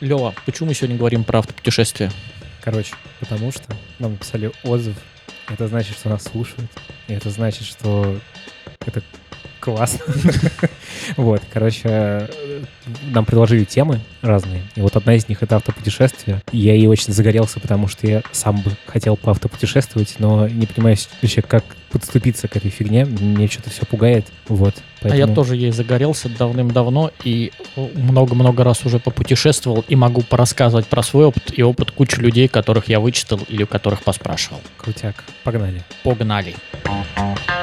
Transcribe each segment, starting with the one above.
Лева, почему мы сегодня говорим про автопутешествие? Короче, потому что нам написали отзыв. Это значит, что нас слушают. И это значит, что это классно. Вот, короче, нам предложили темы разные. И вот одна из них — это автопутешествие. И я ей очень загорелся, потому что я сам бы хотел поавтопутешествовать, но не понимаю вообще, как подступиться к этой фигне. Мне что-то все пугает. Вот. Поэтому... А я тоже ей загорелся давным-давно и много-много раз уже попутешествовал и могу порассказывать про свой опыт и опыт кучи людей, которых я вычитал или у которых поспрашивал. Крутяк. Погнали. Погнали. А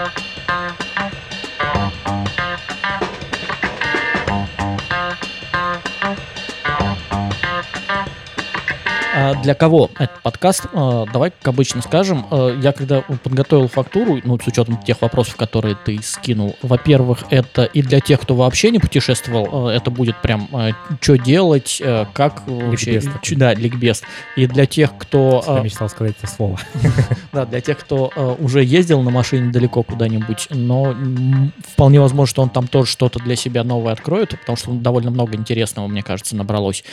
для кого этот подкаст? А, давай, как обычно, скажем. А, я когда подготовил фактуру, ну, с учетом тех вопросов, которые ты скинул, во-первых, это и для тех, кто вообще не путешествовал, это будет прям, что делать, как вообще... Ликбез да, ликбез. И для тех, кто... Я мечтал сказать это слово. Да, для тех, кто уже ездил на машине далеко куда-нибудь, но вполне возможно, что он там тоже что-то для себя новое откроет, потому что довольно много интересного, мне кажется, набралось.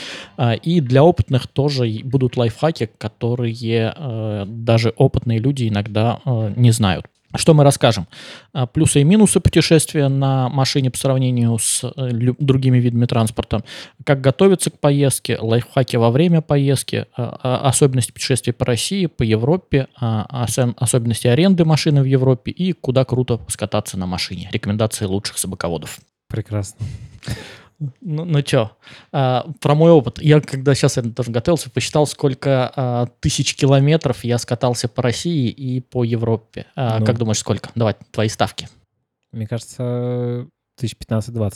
И для опытных тоже будут лайфхаки, которые э, даже опытные люди иногда э, не знают. Что мы расскажем? А, плюсы и минусы путешествия на машине по сравнению с э, другими видами транспорта. Как готовиться к поездке, лайфхаки во время поездки, а, а, особенности путешествия по России, по Европе, особенности аренды машины в Европе и куда круто скататься на машине. Рекомендации лучших собаководов. Прекрасно. Ну, ну что, а, про мой опыт. Я, когда сейчас я тоже готовился, посчитал, сколько а, тысяч километров я скатался по России и по Европе. А, ну, как думаешь, сколько? Давай, твои ставки. Мне кажется, тысяч 15-20.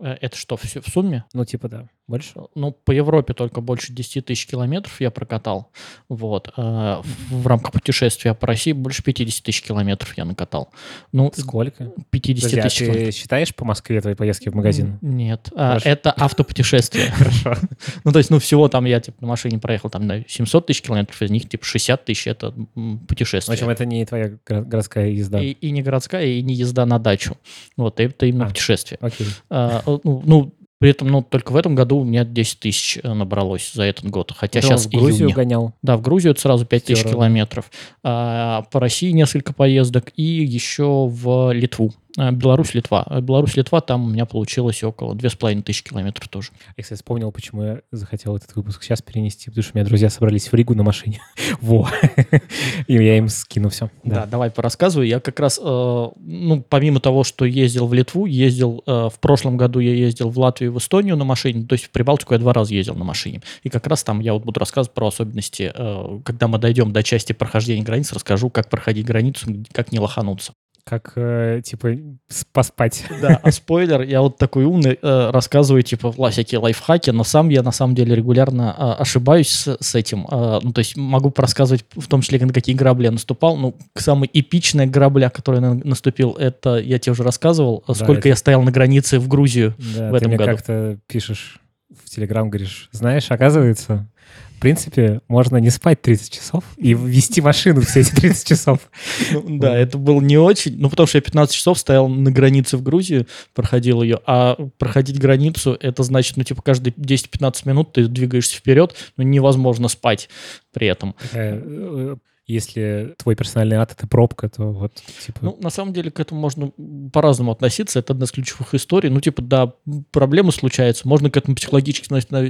Э, это что, все в сумме? Ну, типа, да. Больше? Ну, по Европе только больше 10 тысяч километров я прокатал. Вот. А в рамках путешествия по России больше 50 тысяч километров я накатал. Ну, Сколько? 50 Подожди, тысяч а ты километров. считаешь по Москве твои поездки в магазин? Нет. А, это автопутешествие. Хорошо. Ну, то есть, ну, всего там я, типа, на машине проехал там на 700 тысяч километров, из них, типа, 60 тысяч — это путешествие. В общем, это не твоя городская езда. И, и не городская, и не езда на дачу. Вот, это именно а, путешествие. Окей. А, ну, ну при этом, ну, только в этом году у меня 10 тысяч э, набралось за этот год. Хотя да, сейчас в Грузию июня. гонял. Да, в Грузию это сразу 5 тысяч километров. А, по России несколько поездок и еще в Литву Беларусь-Литва. Э, Беларусь-Литва, там у меня получилось около 2500 километров тоже. Я, кстати, вспомнил, почему я захотел этот выпуск сейчас перенести, потому что у меня друзья собрались в Ригу на машине. Во! И я им скину все. Да, давай порассказываю. Я как раз, э, ну, помимо того, что ездил в Литву, ездил, в прошлом году я ездил в Латвию, в Эстонию на машине, то есть в Прибалтику я два раза ездил на машине. И как раз там я вот буду рассказывать про особенности, когда мы дойдем до части прохождения границ, расскажу, как проходить границу, как не лохануться как, э, типа, поспать. Да, а спойлер, я вот такой умный, э, рассказываю, типа, всякие лайфхаки, но сам я, на самом деле, регулярно э, ошибаюсь с, с этим. Э, ну, то есть могу рассказывать, в том числе, на какие грабли я наступал. Ну, самый эпичный грабля, который я наступил, это, я тебе уже рассказывал, да, сколько это... я стоял на границе в Грузию да, в этом ты мне году. как-то пишешь в Телеграм, говоришь, знаешь, оказывается, в принципе, можно не спать 30 часов и вести машину все эти 30 часов. Ну, да, это было не очень, ну, потому что я 15 часов стоял на границе в Грузии, проходил ее, а проходить границу, это значит, ну, типа, каждые 10-15 минут ты двигаешься вперед, но невозможно спать при этом. Если твой персональный ад — это пробка, то вот, типа... Ну, на самом деле, к этому можно по-разному относиться. Это одна из ключевых историй. Ну, типа, да, проблемы случаются. Можно к этому психологически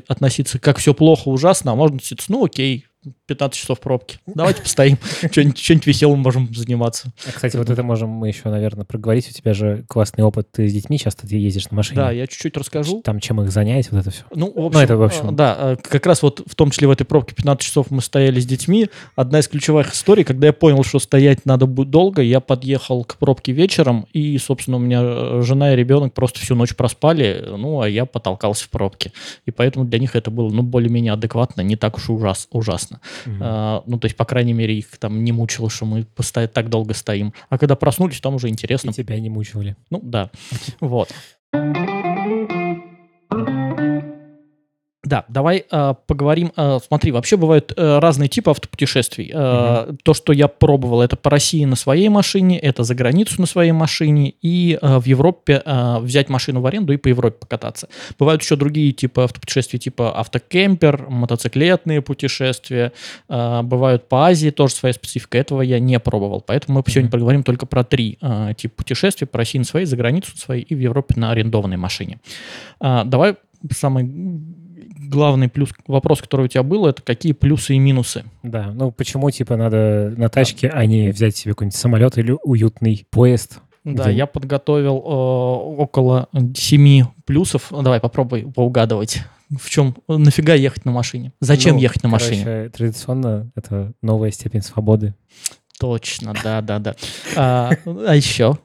относиться, как все плохо, ужасно, а можно относиться, ну, окей, 15 часов пробки. Давайте постоим, что-нибудь веселым можем заниматься. А, кстати, вот это можем мы еще, наверное, проговорить. У тебя же классный опыт, ты с детьми часто ты ездишь на машине. Да, я чуть-чуть расскажу. Там чем их занять, вот это все. Ну, в общем, ну, это в общем. Да, э, как раз вот в том числе в этой пробке 15 часов мы стояли с детьми. Одна из ключевых историй, когда я понял, что стоять надо будет долго, я подъехал к пробке вечером, и, собственно, у меня э, жена и ребенок просто всю ночь проспали, ну, а я потолкался в пробке. И поэтому для них это было, ну, более-менее адекватно, не так уж ужас, ужасно. Mm-hmm. А, ну, то есть, по крайней мере, их там не мучило, что мы постоянно так долго стоим. А когда проснулись, там уже интересно. И тебя не мучили. Ну, да. Вот. Да, давай э, поговорим. Э, смотри, вообще бывают э, разные типы автопутешествий. Э, угу. То, что я пробовал, это по России на своей машине, это за границу на своей машине, и э, в Европе э, взять машину в аренду и по Европе покататься. Бывают еще другие типы автопутешествий, типа автокемпер, мотоциклетные путешествия. Э, бывают по Азии, тоже своя специфика. Этого я не пробовал. Поэтому мы угу. сегодня поговорим только про три э, типа путешествий. По России на своей, за границу на своей и в Европе на арендованной машине. Э, давай самый главный плюс, вопрос, который у тебя был, это какие плюсы и минусы. Да, ну почему, типа, надо на тачке, а не взять себе какой-нибудь самолет или уютный поезд? Да, где... я подготовил э, около 7 плюсов. Давай попробуй поугадывать. В чем нафига ехать на машине? Зачем ну, ехать на машине? Короче, традиционно это новая степень свободы. Точно, да, да, да. А, а еще?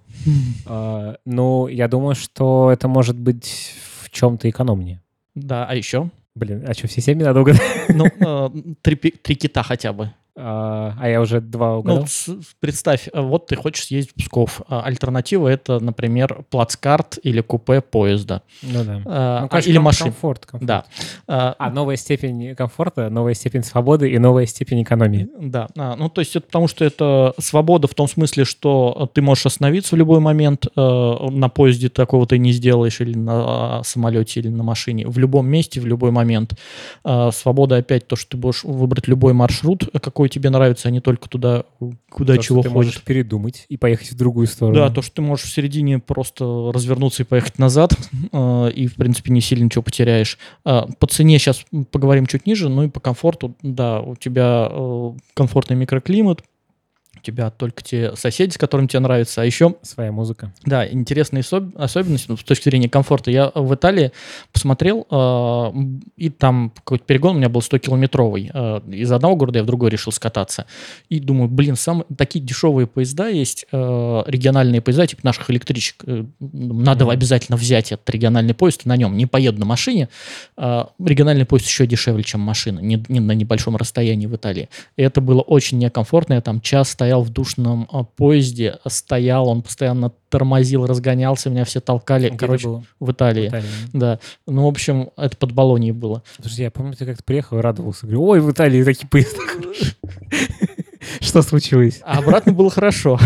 А, ну, я думаю, что это может быть в чем-то экономнее. Да, а еще? Блин, а что, все семь надо угадать? Ну, э, три кита хотя бы. А, а я уже два угадал? Ну, представь, э, вот ты хочешь съездить в Псков. А альтернатива это, например, плацкарт или купе поезда. Ну да. А, ну, конечно, или машина. Комфорт, комфорт. Да. А, а новая степень комфорта, новая степень свободы и новая степень экономии. Да. А, ну, то есть это потому, что это свобода в том смысле, что ты можешь остановиться в любой момент. Э, на поезде такого ты не сделаешь или на а, самолете, или на машине. В любом месте, в любой момент. А, свобода опять то, что ты можешь выбрать любой маршрут, какой какой тебе нравится, а не только туда, куда то, чего что ты хочешь. можешь передумать и поехать в другую сторону. Да, то, что ты можешь в середине просто развернуться и поехать назад, э, и, в принципе, не сильно ничего потеряешь. Э, по цене сейчас поговорим чуть ниже, ну и по комфорту, да, у тебя э, комфортный микроклимат, тебя только те соседи, с которыми тебе нравится, а еще... Своя музыка. Да, интересные особенности ну, с точки зрения комфорта. Я в Италии посмотрел, э, и там какой-то перегон у меня был 100-километровый. Э, из одного города я в другой решил скататься. И думаю, блин, сам, такие дешевые поезда есть, э, региональные поезда, типа наших электричек. Э, надо mm-hmm. обязательно взять этот региональный поезд, на нем не поеду на машине. Э, региональный поезд еще дешевле, чем машина, не, не на небольшом расстоянии в Италии. И это было очень некомфортно. Я там час стоял стоял в душном а, поезде, стоял, он постоянно тормозил, разгонялся, меня все толкали. Где Короче, было? в Италии. В Италии. Да. Ну, в общем, это под Болонией было. Подожди, я помню, ты как-то приехал и радовался. Говорю, ой, в Италии такие поезда. Что случилось? А обратно было хорошо.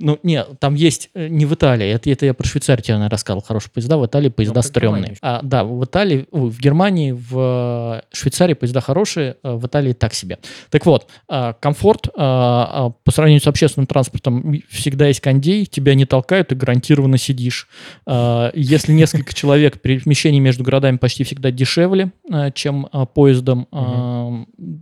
Ну, не, там есть, э, не в Италии, это, это я про Швейцарию тебе, наверное, рассказывал, хорошие поезда, в Италии поезда ну, стрёмные. А, да, в Италии, в Германии, в Швейцарии поезда хорошие, э, в Италии так себе. Так вот, а, комфорт а, по сравнению с общественным транспортом всегда есть кондей, тебя не толкают, и гарантированно сидишь. Если несколько человек, перемещение между городами почти всегда дешевле, чем поездом.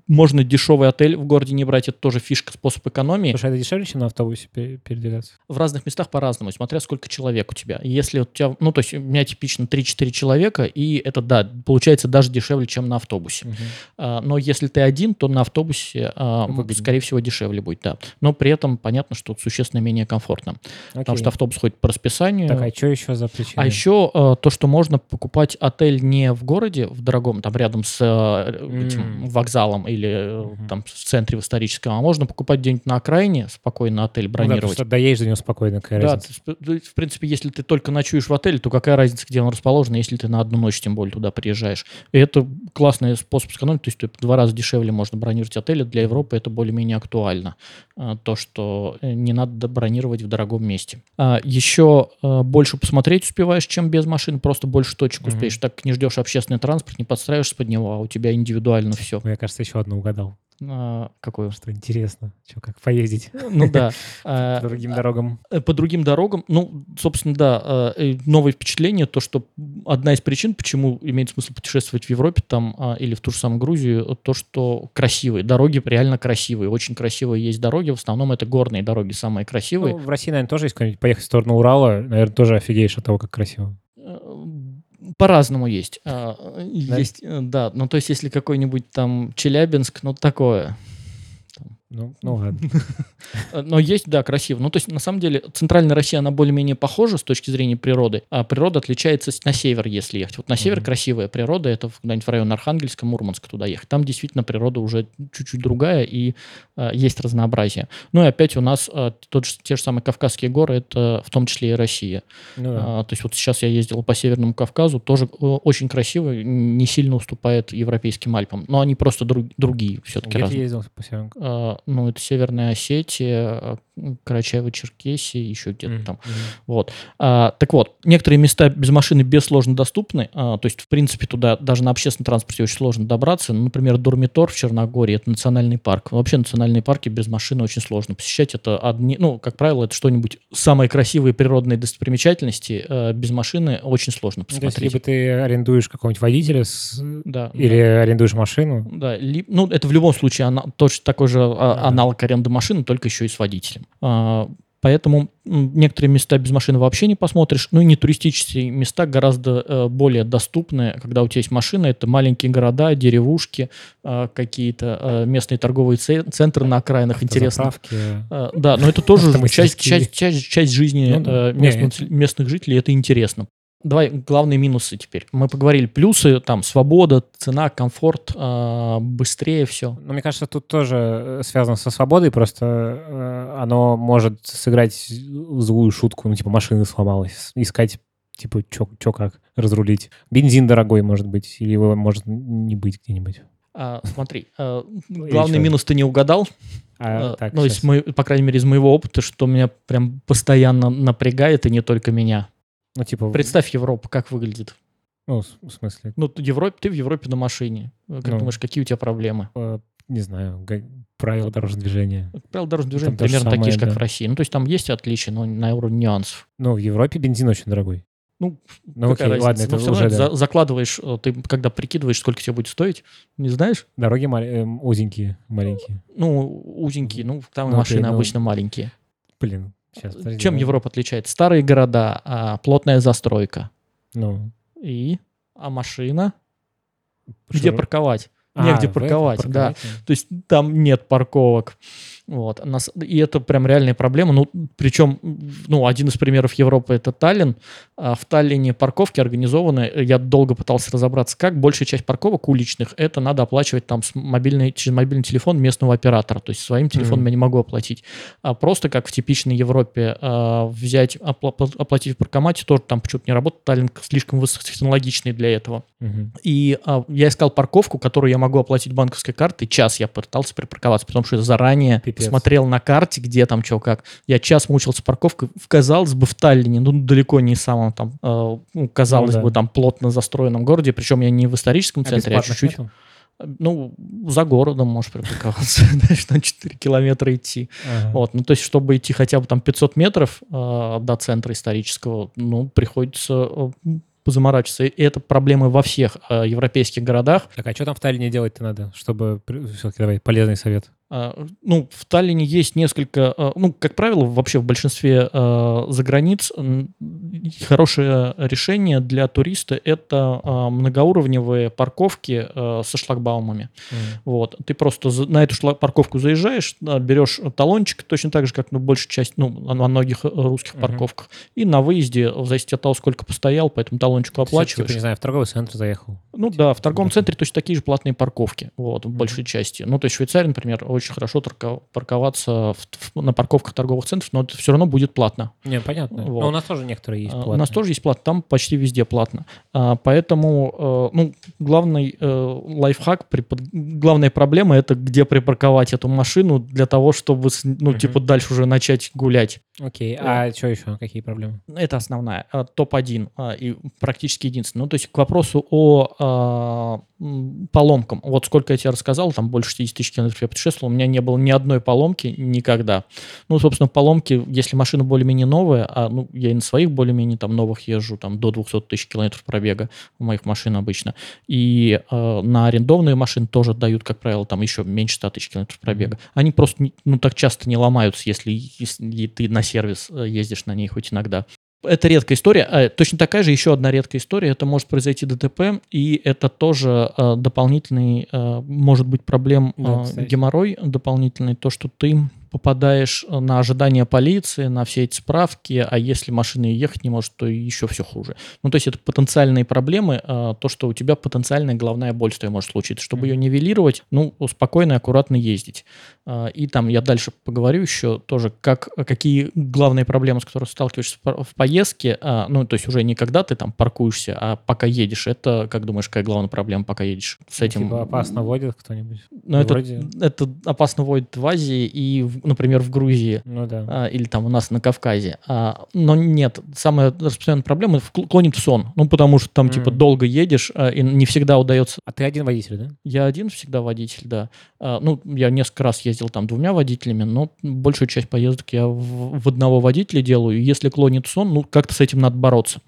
Можно дешевый отель в городе не брать, это тоже фишка, способ экономии. Слушай, это дешевле, чем на автобусе перед передвигаться? В разных местах по-разному, смотря сколько человек у тебя. Если у тебя, ну, то есть у меня типично 3-4 человека, и это, да, получается даже дешевле, чем на автобусе. Угу. А, но если ты один, то на автобусе, а, скорее всего, дешевле будет, да. Но при этом понятно, что существенно менее комфортно. Окей. Потому что автобус ходит по расписанию. Так, а что еще за причина? А еще а, то, что можно покупать отель не в городе, в дорогом, там рядом с mm. этим вокзалом или mm-hmm. там в центре в историческом, а можно покупать где-нибудь на окраине, спокойно отель бронировать. Ну, да, доедешь до него спокойно, какая да, разница? Ты, в принципе, если ты только ночуешь в отеле, то какая разница, где он расположен, если ты на одну ночь, тем более, туда приезжаешь. И это классный способ сэкономить, то есть в два раза дешевле можно бронировать отели. Для Европы это более-менее актуально. А, то, что э, не надо бронировать в дорогом месте. А, еще а, больше посмотреть успеваешь, чем без машины, просто больше точек mm-hmm. успеешь. Так не ждешь общественный транспорт, не подстраиваешься под него, а у тебя индивидуально все. Мне кажется, еще одно угадал. А, какое? Что интересно, что, как поездить? Ну да. По другим дорогам. Э, по другим дорогам. Ну, собственно, да, э, новое впечатление, то, что одна из причин, почему имеет смысл путешествовать в Европе там а, или в ту же самую Грузию, то, что красивые. Дороги реально красивые. Очень красивые есть дороги. В основном это горные дороги самые красивые. Ну, в России, наверное, тоже есть какой-нибудь поехать в сторону Урала. Наверное, тоже офигеешь от того, как красиво. Э, по-разному есть. А, да? Есть, да. Ну, то есть, если какой-нибудь там Челябинск, ну, такое Ну, ну ладно. Но есть, да, красиво. Ну, то есть, на самом деле, центральная Россия, она более-менее похожа с точки зрения природы, а природа отличается на север, если ехать. Вот на север Мгм. красивая природа, это куда-нибудь в район Архангельска, Мурманска туда ехать. Там действительно природа уже чуть-чуть другая, и а, есть разнообразие. Ну, и опять у нас а, тот же, те же самые Кавказские горы, это в том числе и Россия. Ну да. А, то есть вот сейчас я ездил по Северному Кавказу, тоже э, очень красиво, не сильно уступает европейским Альпам. Но они просто друг- другие все-таки Где ты ездил по Северному? А, ну, это Северная Осетия, а, Карачаево-Черкесия, еще где-то Мгм, там. Вот. А, так вот, некоторые места без машины без сложно доступны. а, то есть, в принципе, туда даже на общественном транспорте очень сложно добраться. Ну, например, Дурмитор в Черногории это национальный парк. Вообще национальные парки без машины очень сложно посещать. Это одни, ну, как правило, это что-нибудь самые красивые природные достопримечательности э, без машины очень сложно Ну, То есть, посмотреть. либо ты арендуешь какого-нибудь водителя с- Да, или арендуешь машину. Да, ли- ну это в любом случае ана- точно такой же а, Да. Аналог аренды машины, только еще и с водителем. А, поэтому некоторые места без машины вообще не посмотришь. Ну и не туристические места гораздо э, более доступны, когда у тебя есть машина. Это маленькие города, деревушки, а, какие-то э, местные торговые це- центры на окраинах. Интересно. А, Да, но это тоже часть, часть, часть, часть жизни Ну да. э, местных, местных жителей, это интересно. Давай главные минусы теперь. Мы поговорили плюсы, там свобода, цена, комфорт, а, быстрее все. Ну, мне кажется, тут тоже э, связано со свободой, просто э, оно может сыграть злую шутку, ну, типа, машина сломалась, искать, типа, чё, чё как, разрулить. Бензин дорогой, может быть, или его может не быть где-нибудь. А, смотри, а, или главный минус ты не угадал. А, А, так, ну, из мой- по крайней мере, из моего опыта, что меня прям постоянно напрягает, и не только меня. Ну, типа, Представь Европу, как выглядит. ну, в смысле, Ну, ты, Европе, ты в Европе на машине. Как Ну. думаешь, какие у тебя проблемы? э, не знаю, правила дорожного движения. Правила дорожного движения Там примерно такие же, самое, как да. в России. Ну, то есть там есть отличия, но на уровне нюансов. Ну, в Европе бензин очень дорогой. Ну, Ну, какая окей, разница? ладно, Но это всё равно уже, да. за- закладываешь, э, ты когда прикидываешь, сколько тебе будет стоить, не знаешь? Дороги мал- эм, узенькие, маленькие. Ну, узенькие, ну, там Ну, машины окей, ну, обычно маленькие. Блин, сейчас, подожди. Чем Европа отличается? Старые города, а, плотная застройка. Ну, И? А машина? Где широ- парковать? А, Негде этом парковать, да. парковать, То есть там нет парковок. Вот. И это прям реальная проблема. Ну, причем, ну, один из примеров Европы это Таллин. А в Таллине парковки организованы. Я долго пытался разобраться, как. Большая часть парковок уличных это надо оплачивать там с мобильной, через мобильный телефон местного оператора. То есть своим телефоном Мгм. я не могу оплатить. А просто как в типичной Европе а, взять, опла- оплатить в паркомате, тоже там почему-то не работает. Таллин слишком высокотехнологичный для этого. Мгм. И а, я искал парковку, которую я могу оплатить банковской картой. Час я пытался припарковаться, потому что заранее Пипец. смотрел на карте, где там что как. Я час мучился парковкой. Казалось бы, в Таллине, ну, далеко не самом там, э, ну, казалось Ну да. бы, там плотно застроенном городе. Причем я не в историческом А центре, а чуть-чуть. нету? Ну, за городом можешь припарковаться. Знаешь, на 4 километра идти. Ага. Вот, ну, то есть, чтобы идти хотя бы там 500 метров э, до центра исторического, ну, приходится э, позаморачиваться. И это проблемы во всех э, европейских городах. Так, а что там в Таллине делать-то надо, чтобы... Все-таки давай, полезный совет. А, Ну, в Таллине есть несколько, э, ну, как правило, вообще в большинстве э, заграниц хорошее решение для туриста – это многоуровневые парковки со шлагбаумами. Вот, ты просто на эту парковку заезжаешь, берешь талончик, точно так же, как на большей части, ну, на многих э, русских Мгм. парковках, и на выезде, в зависимости от того, сколько постоял, по этому талончику оплачиваешь. Типа, не знаю, в торговый центр заехал. Ну да, в торговом центре точно такие же платные парковки, вот, в большей части. Ну, то есть в Швейцарии, например, очень хорошо парковаться в- в- на парковках торговых центров, но это все равно будет платно. Не, понятно. Вот. Но у нас тоже некоторые есть А, У платные. нас тоже есть платно, там почти везде платно. А, Поэтому, э, ну, главный э, лайфхак, при главная проблема это где припарковать эту машину для того, чтобы, ну, Мгм. типа, дальше уже начать гулять. Окей, а что еще? Какие проблемы? Это основная, а, топ-1 а, и практически единственный. Ну, то есть к вопросу о а, поломкам. Вот сколько я тебе рассказал, там больше 60 тысяч километров я путешествовал, у меня не было ни одной поломки никогда. Ну, собственно, поломки, если машина более-менее новая, а ну, я и на своих более-менее там новых езжу, там до 200 тысяч километров пробега у моих машин обычно. И э, на арендованные машины тоже дают, как правило, там еще меньше 100 тысяч километров пробега. Они просто ну, так часто не ломаются, если, если ты на сервис э, ездишь на ней хоть иногда. Это редкая история. А, точно такая же еще одна редкая история. Это может произойти ДТП, и это тоже э, дополнительный, э, может быть, проблем Да, кстати. геморрой дополнительный, то, что ты попадаешь на ожидание полиции, на все эти справки, а если машина ехать не может, то еще все хуже. Ну, то есть это потенциальные проблемы, э, то, что у тебя потенциальная головная боль тобой может случиться. Чтобы ее нивелировать, ну, спокойно и аккуратно ездить. А, И там я дальше поговорю еще тоже, как, какие главные проблемы, с которыми сталкиваешься в по- в поездке, ну, то есть уже не когда ты там паркуешься, а пока едешь. Это, как думаешь, какая главная проблема, пока едешь с этим? Типа опасно водит кто-нибудь? Ну, это, это опасно водит в Азии и, в- например, в Грузии. Ну да. а, или там у нас на Кавказе. А, но нет, самая распространенная проблема клонит в сон. Ну, потому что там, типа, М. долго едешь, а, и не всегда удается А ты один водитель, да? я один всегда водитель, да. А, Ну, я несколько раз ездил там двумя водителями, но большую часть поездок я в, в одного водителя делаю. И если клонит сон, ну, как-то с этим надо бороться.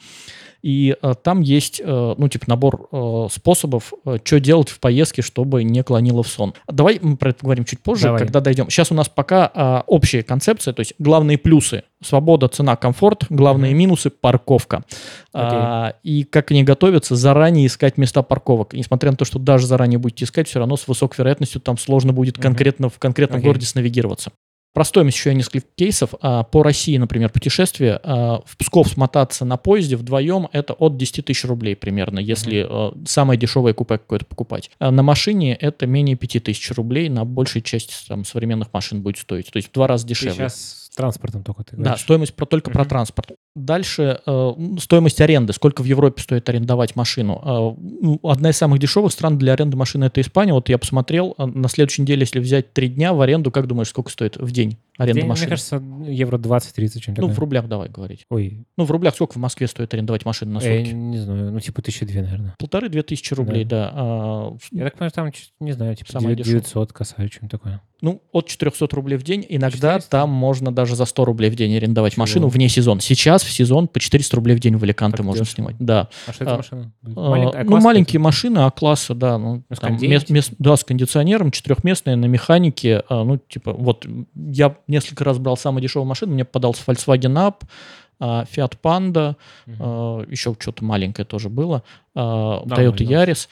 И а, там есть, э, ну, типа, набор э, способов, что делать в поездке, чтобы не клонило в сон. Давай мы про это поговорим чуть позже, Давай. когда дойдем. Сейчас у нас пока а, общая концепция, то есть главные плюсы – свобода, цена, комфорт, главные Мгм. минусы – парковка. А, и как они готовятся, заранее искать места парковок. Несмотря на то, что даже заранее будете искать, все равно с высокой вероятностью там сложно будет Мгм. конкретно в конкретном Окей. городе снавигироваться. Про стоимость еще несколько кейсов. А, По России, например, путешествие а, в Псков смотаться на поезде вдвоем это от 10 тысяч рублей примерно, если а, самое дешевое купе какое-то покупать. На машине это менее 5 тысяч рублей, на большей части там, современных машин будет стоить. То есть в два раза Ты дешевле. сейчас с транспортом только ты Да, говоришь. стоимость про, только про Мгм. транспорт. Дальше э, стоимость аренды. Сколько в Европе стоит арендовать машину? Э, ну, одна из самых дешевых стран для аренды машины это Испания. Вот я посмотрел, э, на следующей неделе, если взять три дня в аренду, как думаешь, сколько стоит в день аренда День, машины? Мне кажется, евро 20-30 чем-то. ну, в рублях давай говорить. Ой, Ну, в рублях сколько в Москве стоит арендовать машину на я сутки? не знаю, ну типа тысячи две, наверное. Полторы-две тысячи рублей, да. А, Я так понимаю, там, не знаю, типа Самое 900 касаюсь, что-нибудь такое. Ну, от 400 рублей в день. Иногда 400? там можно даже за 100 рублей в день арендовать Чего? машину вне сезона. Сейчас в сезон по 400 рублей в день в Аликанте Так можно дешево. снимать. Да. А что это А, машина? будет? А, ну, маленькие какой-то? машины А-класса, да. Ну, с там кондеем, мес- мес- да, с кондиционером, четырехместные, на механике. а, ну, типа, вот я несколько раз брал самую дешевую машину, мне попадался Volkswagen Up, а, Fiat Panda, Мгм. а, еще что-то маленькое тоже было, а. Toyota Yaris.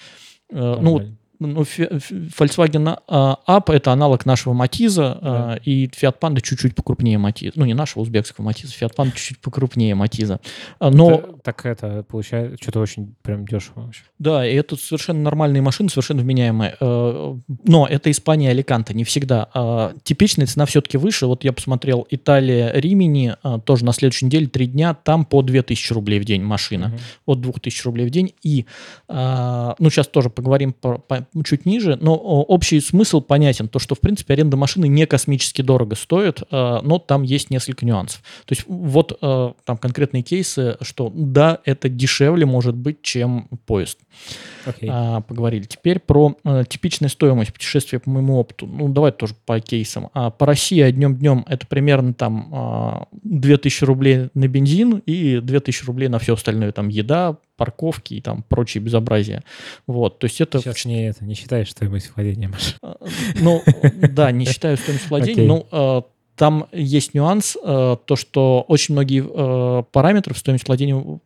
Ну. Ну, Volkswagen а, Up это аналог нашего Матиза, а, и Fiat Panda чуть-чуть покрупнее Матиза. Ну, не нашего, узбекского Матиза, Fiat Panda чуть-чуть покрупнее Матиза. А, Но Это- так это получается что-то очень прям дешево вообще. Да, и это совершенно нормальные машины, совершенно вменяемые. Но это Испания и Аликанте, не всегда. А Типичная цена все-таки выше. Вот я посмотрел Италия, Римини, а, тоже на следующей неделе, три дня, там по 2000 рублей в день машина. Мгм. От 2000 рублей в день. И, а, ну, сейчас тоже поговорим по- по- чуть ниже, но общий смысл понятен. То, что, в принципе, аренда машины не космически дорого стоит, а, но там есть несколько нюансов. То есть вот а, там конкретные кейсы, что да, это дешевле может быть, чем поезд. Окей. А, поговорили. Теперь про э, типичную стоимость путешествия по моему опыту. Ну, давай тоже по кейсам. А, по России одним днем это примерно там а, 2000 рублей на бензин и 2000 рублей на все остальное. Там еда, парковки и там прочие безобразия. Вот, то есть это... Сейчас не это, не считаешь стоимость владения машины. Ну, да, не считаю стоимость владения. Ну, э, там есть нюанс, э, то, что очень многие э, параметры в стоимости владения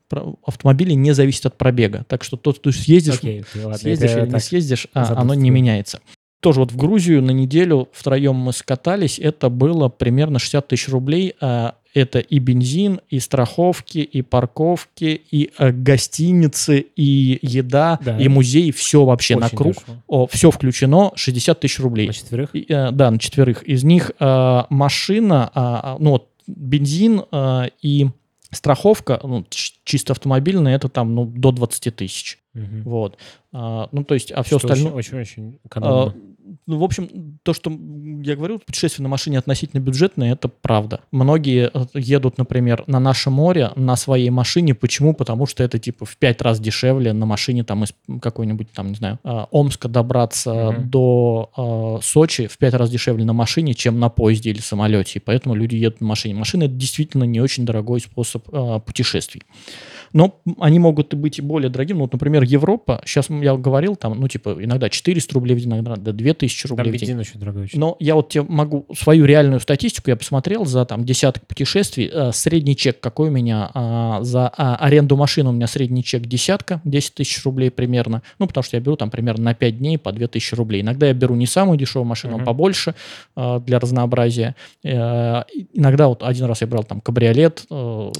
автомобиля не зависят от пробега. Так что тот, ты съездишь, Окей, окей, ладно. съездишь или не съездишь, а, оно не меняется. Тоже вот в Грузию на неделю втроем мы скатались, это было примерно 60 тысяч рублей. а Это и бензин, и страховки, и парковки, и э, гостиницы, и еда, Да. и музей, все вообще на Очень круг. дешево. все включено, 60 тысяч рублей. На четверых? И, э, да, на четверых. Из них э, машина, а, ну вот бензин э, и страховка, ну, чисто автомобильная, это там ну, до 20 тысяч. Мгм. Вот. А, ну, то есть, а все Что остальное... Очень-очень а, экономно. ну, в общем, то, что я говорю, путешествие на машине относительно бюджетное, это правда. Многие э, едут, например, на наше море на своей машине. Почему? Потому что это типа в пять раз дешевле на машине там из какой-нибудь там, не знаю, а, Омска добраться Мгм. до а, Сочи в пять раз дешевле на машине, чем на поезде или самолете. И поэтому люди едут на машине. Машина это действительно не очень дорогой способ а, путешествий. Но они могут быть и более дорогими. Вот, например, Европа, сейчас я говорил, там, ну, типа, иногда 400 рублей в день, иногда до 2000 тысячи Там рублей в день. очень дорогой. очень. Но я вот тебе могу свою реальную статистику, я посмотрел за там десяток путешествий, э, средний чек какой у меня а, за а, аренду машины, у меня средний чек десятка, 10 тысяч рублей примерно, ну, потому что я беру там примерно на 5 дней по 2 тысячи рублей. Иногда я беру не самую дешевую машину, Мгм. а побольше э, для разнообразия. Э, иногда вот один раз я брал там кабриолет, э,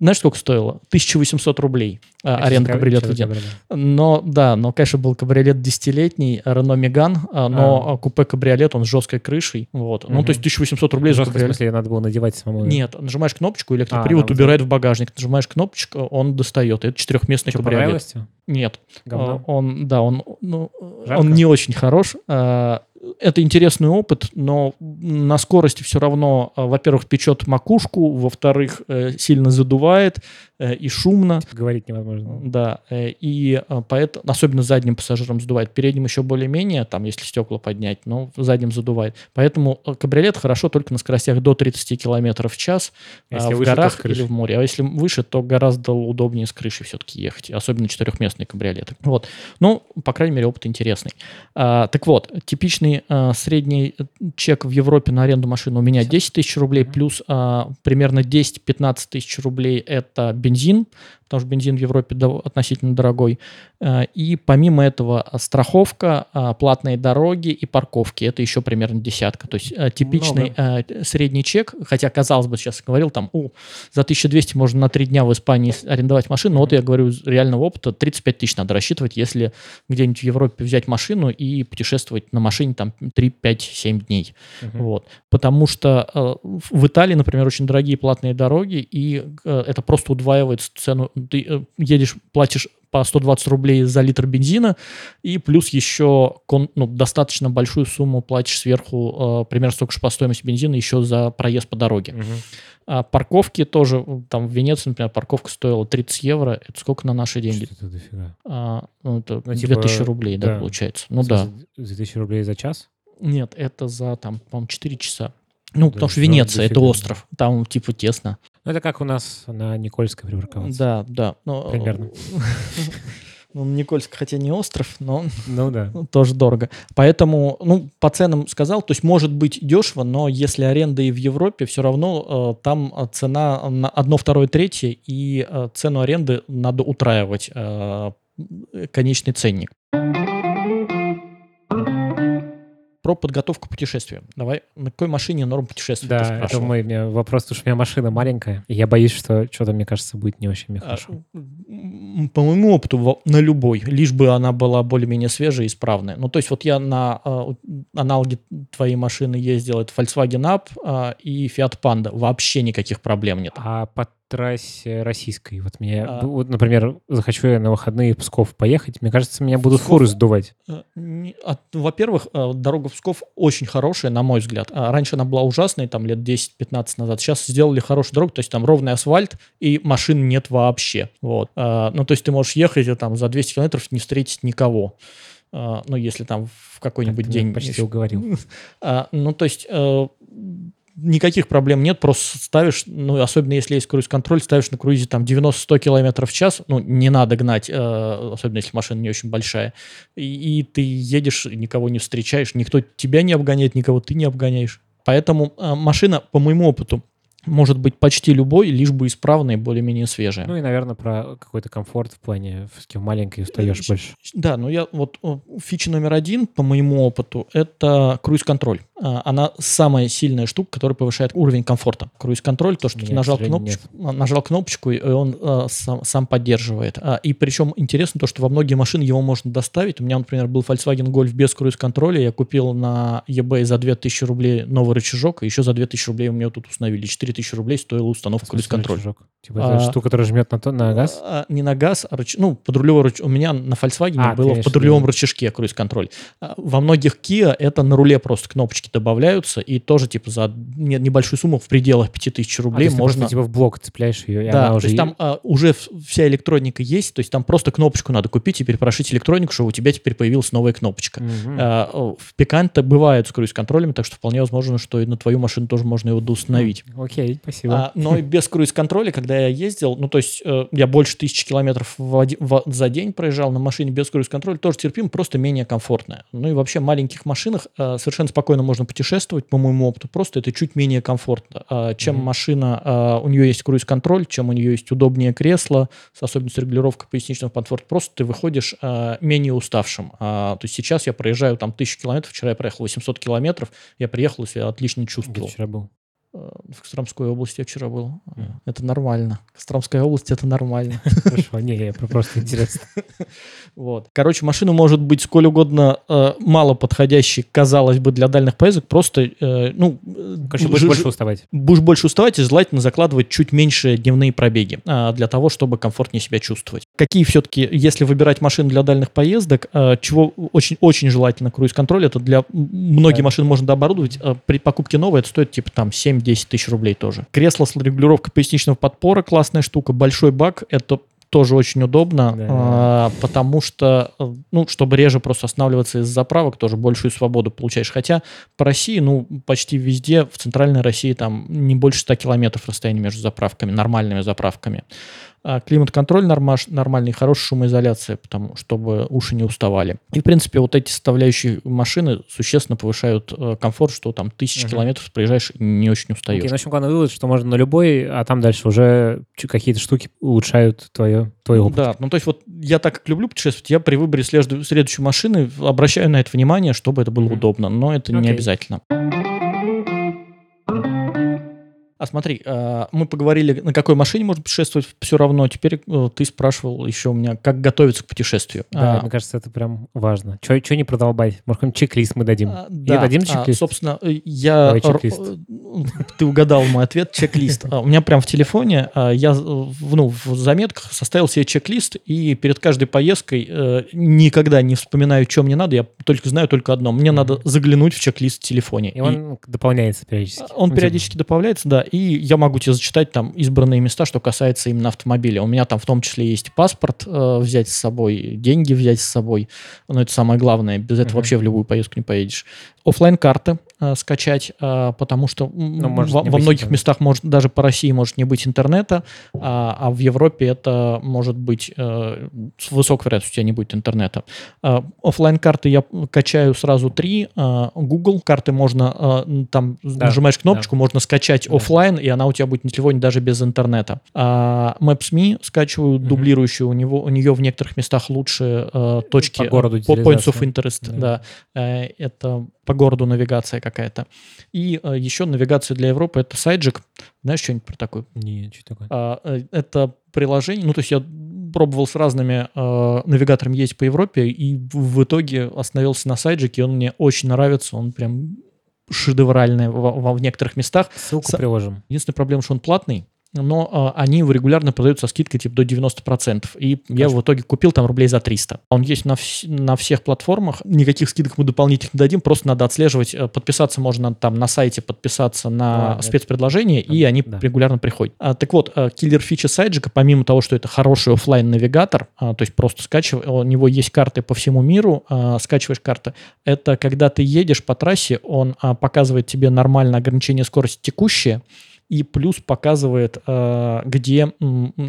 знаешь, сколько стоило? 1800 рублей э, аренда кабриолета в день. кабриолет. Но, да, но, конечно, был кабриолет десятилетний, Рено Меган, а, но А. а, купе кабриолет, он с жесткой крышей, вот. Ну, Мгм. то есть 1800 рублей за кабриолет. смысле, надо было надевать самому. Нет, нажимаешь кнопочку, А, электропривод там убирает в багажник. Нажимаешь кнопочку, он достает. Это четырехместный Что, кабриолет. Нет, Говно? а, он, да, он, ну, Жарко? он не очень хорош. А, Это интересный опыт, но на скорости все равно, а, во-первых, печет макушку, во-вторых, э, сильно задувает э, и шумно. Говорить невозможно. Да, э, и поэтому, особенно задним пассажирам задувает, передним еще более-менее, там, если стекла поднять, но задним задувает. Поэтому кабриолет хорошо только на скоростях до 30 км в час А а, если в выше, горах или в море. А если выше, то гораздо удобнее с крыши все-таки ехать, особенно четырехместные кабриолеты. Вот. Ну, по крайней мере, опыт интересный. А, так вот, типичный а, средний э, чек в Европе на аренду машины у меня 10 тысяч рублей, плюс а, примерно 10-15 тысяч рублей это бензин, потому что бензин в Европе относительно дорогой. А, И помимо этого а, страховка, а, платные дороги и парковки. Это еще примерно десятка. То есть типичный а, средний чек, хотя, казалось бы, сейчас говорил, там, о, за 1200 можно на три дня в Испании арендовать машину. Но вот я говорю из реального опыта, 35 тысяч надо рассчитывать, если где-нибудь в Европе взять машину и путешествовать на машине там 3, 5, 7 дней. Мгм. Вот. Потому что э, в Италии, например, очень дорогие платные дороги, и э, это просто удваивает цену. Ты э, едешь, платишь по 120 рублей за литр бензина, и плюс еще ну, достаточно большую сумму платишь сверху, э, примерно столько же по стоимости бензина, еще за проезд по дороге. Мгм. А парковки тоже, там в Венеции, например, парковка стоила 30 евро, это сколько на наши деньги? Что это дофига? А, ну, это Ну, 2000 типа, рублей, да, да. получается. Ну да. смысле, 2000 рублей за час? Нет, это за, там, по-моему, 4 часа. Ну, Да, потому что ну, Венеция, это остров, там, типа, тесно. Ну, это как у нас на Никольской припарковаться. Да, да. но- Примерно. Ну, Никольск, хотя не остров, но Ну да. тоже дорого. Поэтому, ну, по ценам сказал, то есть может быть дешево, но если аренда и в Европе, все равно э, там э, цена на одно, второе, третье, и э, цену аренды надо утраивать, э, конечный ценник. Про подготовку к путешествию. Давай, на какой машине норм путешествия? Да, это мой меня вопрос, потому что у меня машина маленькая, и я боюсь, что что-то, мне кажется, будет не очень мне А, хорошо. м, По моему опыту, на любой, лишь бы она была более-менее свежая и исправная. Ну, то есть вот я на а, у- аналоге твоей машины ездил, это Volkswagen Up а, и Fiat Panda. Вообще никаких проблем нет. А по трассе российской, вот мне, А. вот, например, захочу я на выходные в Псков поехать, мне кажется, меня будут Псков? фуры сдувать. Э, а, Во-первых, э, дорога в Псков очень хорошая, на мой взгляд. А Раньше она была ужасной, там лет 10-15 назад. Сейчас сделали хорошую дорогу, то есть там ровный асфальт, и машин нет вообще. Вот. А, Ну, то есть ты можешь ехать, и там за 200 километров не встретить никого. Ну, если там в какой-нибудь меня день... почти уговорил. Ну, то есть... Никаких проблем нет, просто ставишь, ну, особенно если есть круиз-контроль, ставишь на круизе там 90-100 километров в час, ну, не надо гнать, э, особенно если машина не очень большая, и, и ты едешь, никого не встречаешь, никто тебя не обгоняет, никого ты не обгоняешь. Поэтому э, машина, по моему опыту, может быть почти любой, лишь бы исправная и более-менее свежая. Ну и, наверное, про какой-то комфорт в плане, все-таки в маленькой устаешь Щ- больше. Да, ну я вот фича номер один, по моему опыту, это круиз-контроль. А, Она самая сильная штука, которая повышает уровень комфорта. Круиз-контроль, то, что У ты нажал кнопочку, а, нажал кнопочку, и он а, сам, сам поддерживает. А, И причем интересно то, что во многие машины его можно доставить. У меня, например, был Volkswagen Golf без круиз-контроля. Я купил на eBay за 2000 рублей новый рычажок, и еще за 2000 рублей у меня тут установили. 4000 рублей стоила установка В смысле, круиз-контроль. рычажок? Типа это А, штука, которая жмет на, то, на газ? А, не на газ, а рыч... ну, подрулевой рыч... У меня на Volkswagen А, ты было в подрулевом виду. рычажке круиз-контроль. А Во многих Kia это на руле просто кнопочки добавляются, и тоже типа за не- небольшую сумму в пределах 5000 А, то рублей ты можно... просто типа в блок цепляешь ее, и да, она то уже... есть там а, уже вся электроника есть, то есть там просто кнопочку надо купить и перепрошить электронику, чтобы у тебя теперь появилась новая кнопочка. Мгм. А, в Пиканте бывает с круиз-контролем, так что вполне возможно, что и на твою машину тоже можно его доустановить. Окей, Окей, спасибо. А, но и без круиз-контроля, когда я ездил, ну, то есть э, я больше тысячи километров в в- за день проезжал на машине без круиз-контроля, тоже терпим, просто менее комфортная. Ну и вообще в маленьких машинах э, совершенно спокойно можно путешествовать, по моему опыту, просто это чуть менее комфортно. А, чем Мгм. машина, а, у нее есть круиз-контроль, чем у нее есть удобнее кресло, с особенностью регулировка поясничного комфорта, просто ты выходишь а, менее уставшим. А, то есть сейчас я проезжаю там тысячу километров, вчера я проехал 800 километров, я приехал и себя отлично Где чувствовал. вчера был? Э, В Костромской области я вчера был. Мгм. Это нормально. Костромская область это нормально. Хорошо, не, я про- просто интересно. Вот. Короче, машина может быть сколь угодно э, мало подходящей, казалось бы, для дальних поездок. Просто, э, ну, Конечно, будешь больше уставать. будешь больше уставать и желательно закладывать чуть меньше дневные пробеги для того, чтобы комфортнее себя чувствовать. Какие все-таки, если выбирать машины для дальних поездок, чего очень, очень желательно круиз-контроль, это для многие Да. машины можно дооборудовать. При покупке новой это стоит типа там 7-10 тысяч рублей тоже. Кресло с регулировкой поясничного подпора, классная штука. Большой бак, это тоже очень удобно, Да. а, потому что, э, ну, чтобы реже просто останавливаться из заправок, тоже большую свободу получаешь. Хотя по России, ну, почти везде, в центральной России, там не больше 100 километров расстояние между заправками, нормальными заправками. А климат-контроль нормаш- нормальный, хорошая шумоизоляция, потому чтобы уши не уставали. И, в принципе, вот эти составляющие машины существенно повышают э, комфорт, что там тысячи Мгм. километров проезжаешь и не очень устаешь. Ну, в общем, главный вывод, что можно на любой, а там дальше уже какие-то штуки улучшают твое, твой опыт. Да, ну то есть вот я так как люблю путешествовать, я при выборе следу- следующей машины обращаю на это внимание, чтобы это было Мгм. удобно, но это не Окей. обязательно. А смотри, а, мы поговорили, на какой машине можно путешествовать, все равно. Теперь э, ты спрашивал еще у меня, как готовиться к путешествию. Да, А, мне кажется, это прям важно. Че не продолбать? Может, какой-нибудь чек-лист мы дадим? А, Да, дадим а, чек-лист? собственно, э, я... Давай э, Ты угадал мой ответ, чек-лист. А, У меня прям в телефоне а, я э, в- ну, в заметках составил себе чек-лист, и перед каждой поездкой э, никогда не вспоминаю, что мне надо, я только знаю только одно. Мне надо заглянуть в чек-лист в телефоне. И он дополняется периодически. Он периодически дополняется, да, и я могу тебе зачитать там избранные места, что касается именно автомобиля. У меня там в том числе есть паспорт э, взять с собой, деньги взять с собой, но это самое главное, без этого Мгм. вообще в любую поездку не поедешь. Оффлайн карты э, скачать, э, потому что Ну, может во, во многих интернета. местах может даже по России может не быть интернета, а, а в Европе это может быть э, с высокой вероятностью у тебя не будет интернета. Э, Оффлайн карты я качаю сразу три. э, Google карты можно э, там Да, нажимаешь кнопочку, можно скачать Да. Оффлайн, и она у тебя будет на телефоне даже без интернета. А Maps.me скачиваю Мгм. дублирующую, у него у нее в некоторых местах лучше э, точки По городу по- points of interest, Да. да. Э, это по городу навигация какая-то. И э, еще навигация для Европы это Sygic. Знаешь что-нибудь про такой? Не, что такое? А, э, это приложение, ну, то есть я пробовал с разными э, навигаторами ездить по Европе, и в, в итоге остановился на Sygic е, он мне очень нравится, он прям шедевральный во, во- в некоторых местах. Ссылку Са- приложим. Единственная проблема, что он платный, но э, они его регулярно продают со скидкой типа до 90%. И я Конечно. в итоге купил там рублей за 300. Он есть на, вс- на всех платформах. Никаких скидок мы дополнительных не дадим. Просто надо отслеживать. Э, Подписаться можно там на сайте, подписаться на А, это- спецпредложения, и они да. регулярно приходят. А, так вот, э, киллер фича Sygic а, помимо того, что это хороший оффлайн навигатор то есть просто скачивай, у него есть карты по всему миру, а, скачиваешь карты, это когда ты едешь по трассе, он а, показывает тебе нормальное ограничение скорости текущее, и плюс показывает, э, где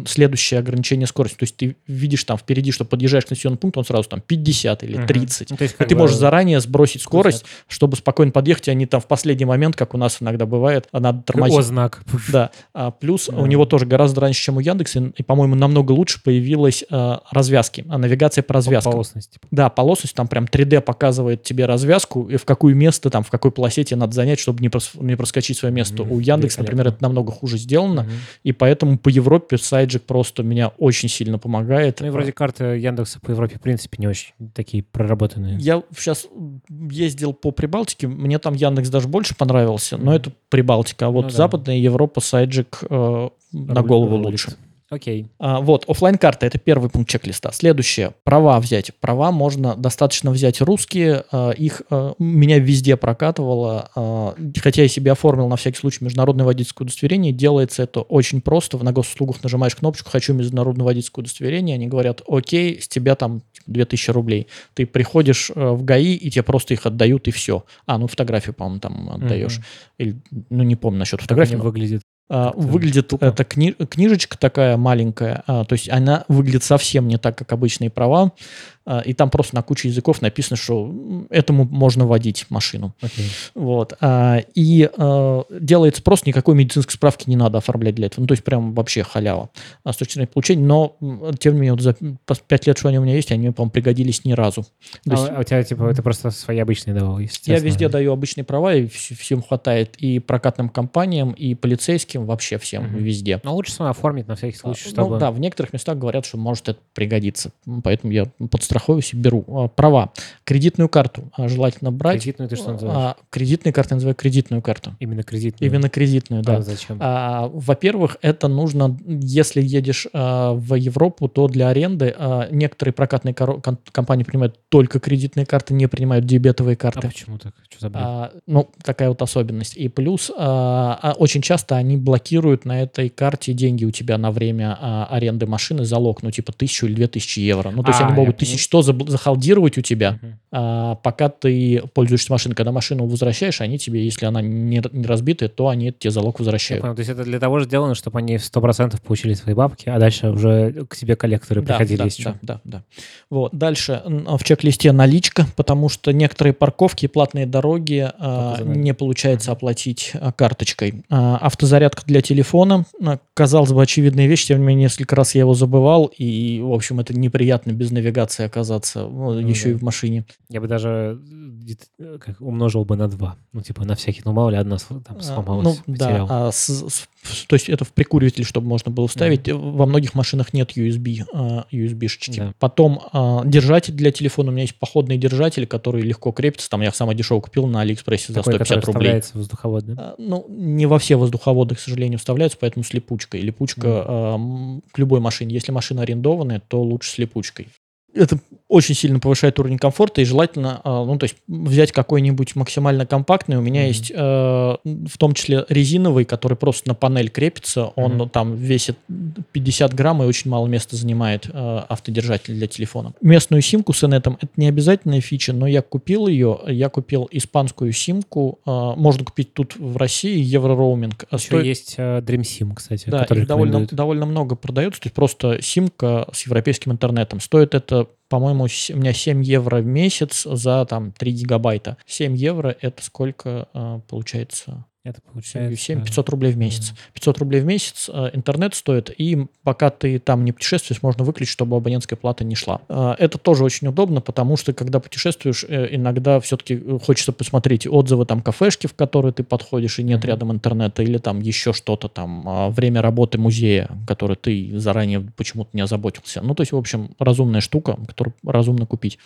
следующее ограничение скорости. То есть ты видишь там впереди, что подъезжаешь к населенному пункту, он сразу там 50 или Мгм. 30. Ну, то есть, И ты бы, можешь заранее сбросить скорость, крутяк. чтобы спокойно подъехать, а не там в последний момент, как у нас иногда бывает, а надо тормозить. О, знак. Да, а, плюс Да. у него тоже гораздо раньше, чем у Яндекса, и, по-моему, намного лучше появилась э, развязки, а навигация по развязкам. Полосность. типа. Да, полосность, там прям 3D показывает тебе развязку, и в какое место, там, в какой полосе тебе надо занять, чтобы не, прос- не проскочить свое место. Мгм, У Яндекса, например. Это намного хуже сделано, Мгм. и поэтому по Европе Sygic просто меня очень сильно помогает. Ну и вроде карты Яндекса по Европе, в принципе, не очень такие проработанные. Я сейчас ездил по Прибалтике, мне там Яндекс даже больше понравился, но Мгм. это Прибалтика, а вот Ну да. Западная Европа Sygic э, на голову лучше. Окей. А, вот, оффлайн карта это первый пункт чек-листа. Следующее, права взять. Права можно достаточно взять русские, а, их а, меня везде прокатывало, а, хотя я себе оформил на всякий случай международное водительское удостоверение, делается это очень просто, на госуслугах нажимаешь кнопочку «Хочу международное водительское удостоверение», они говорят «Окей, с тебя там типа, 2000 рублей». Ты приходишь э, в ГАИ, и тебе просто их отдают, и все. А, ну фотографию, по-моему, там отдаешь. Мгм. Или, ну, не помню насчет Как фотографии. они но- выглядят? А, выглядит тупо. эта кни- книжечка такая маленькая, а, то есть она выглядит совсем не так, как обычные права, и там просто на куче языков написано, что этому можно водить машину. Окей. Вот. а, И а, делается просто, никакой медицинской справки не надо оформлять для этого. Ну, то есть прям вообще халява а, с точки зрения получения. Но, тем не менее, вот за пять лет, что они у меня есть, они мне, по-моему, пригодились ни разу. А, есть а у тебя, типа, это просто свои обычные давал, я везде даю обычные права, и вс- всем хватает. И прокатным компаниям, и полицейским, вообще всем, Мгм. везде. Но лучше всего оформить на всякий случай, А, чтобы... Ну да, в некоторых местах говорят, что может это пригодиться. Поэтому я подстраховываюсь и беру. А, Права. Кредитную карту а, желательно брать. Кредитную ты что называешь? А, карты я называю кредитную карту. Именно кредитную. Именно кредитную, да. А зачем? А, во-первых, это нужно, если едешь а, в Европу, то для аренды а, некоторые прокатные кон- компании принимают только кредитные карты, не принимают дебетовые А карты. почему так? Что за бред? А, ну, такая вот особенность. И плюс, а, а, очень часто они блокируют на этой карте деньги у тебя на время а, аренды машины, залог, ну, типа тысячу или две тысячи евро. Ну, то есть А, они я могут понял. Сто забл- захалдировать у тебя, Мгм. а, пока ты пользуешься машиной. Когда машину возвращаешь, они тебе, если она не, не разбитая, то они тебе залог возвращают. понял. То есть это для того же сделано, чтобы они 100% получили свои бабки, а дальше уже к тебе коллекторы Да, приходили, да, да, что. да, да. Вот. Дальше м, в чек-листе наличка, потому что некоторые парковки и платные дороги а, за не получается оплатить а, карточкой. А, автозарядка для телефона. а, Казалось бы, очевидная вещь, тем не менее, несколько раз я его забывал, и, в общем, это неприятно без навигации оказаться, ну, еще да. и в машине. Я бы даже э, э, как, умножил бы на два. Ну, типа, на всякий, ну, мало ли одна там А, сломалась, Ну, потерял. да, а с- с- то есть это в прикуриватель, чтобы можно было вставить. Во многих машинах нет USB, а, USB-шечки. Да. Потом а, держатель для телефона. У меня есть походный держатель, который легко крепится. Там я самый дешевый купил на Алиэкспрессе за Такой, который 150 рублей. вставляется воздуховодным. А, Ну, не во все воздуховоды, к сожалению, вставляются, поэтому с липучкой. Липучка а, м, к любой машине. Если машина арендованная, то лучше с липучкой. Это очень сильно повышает уровень комфорта, и желательно, а, ну, то есть взять какой-нибудь максимально компактный. У меня Мгм. есть, э, в том числе резиновый, который просто на панель крепится. Он Мгм. там весит 50 грамм и очень мало места занимает э, автодержатель для телефона. Местную симку с инетом это не обязательная фича, но я купил ее. Я купил испанскую симку. э, можно купить тут в России евро-роуминг. А Еще стоит- есть Dream Sim, кстати, да, довольно, довольно много продается. То есть просто симка с европейским интернетом. Стоит это, по-моему, у меня 7 евро в месяц за там 3 гигабайта. 7 евро это сколько э, получается? Это 7, получается... 7, 500 рублей в месяц. 500 рублей в месяц э, интернет стоит, и пока ты там не путешествуешь, можно выключить, чтобы абонентская плата не шла. Э, Это тоже очень удобно, потому что, когда путешествуешь, э, иногда все-таки хочется посмотреть отзывы там кафешки, в которые ты подходишь, и нет рядом интернета, или там еще что-то там, время работы музея, которое ты заранее почему-то не озаботился. Ну, то есть, в общем, разумная штука, которую разумно купить.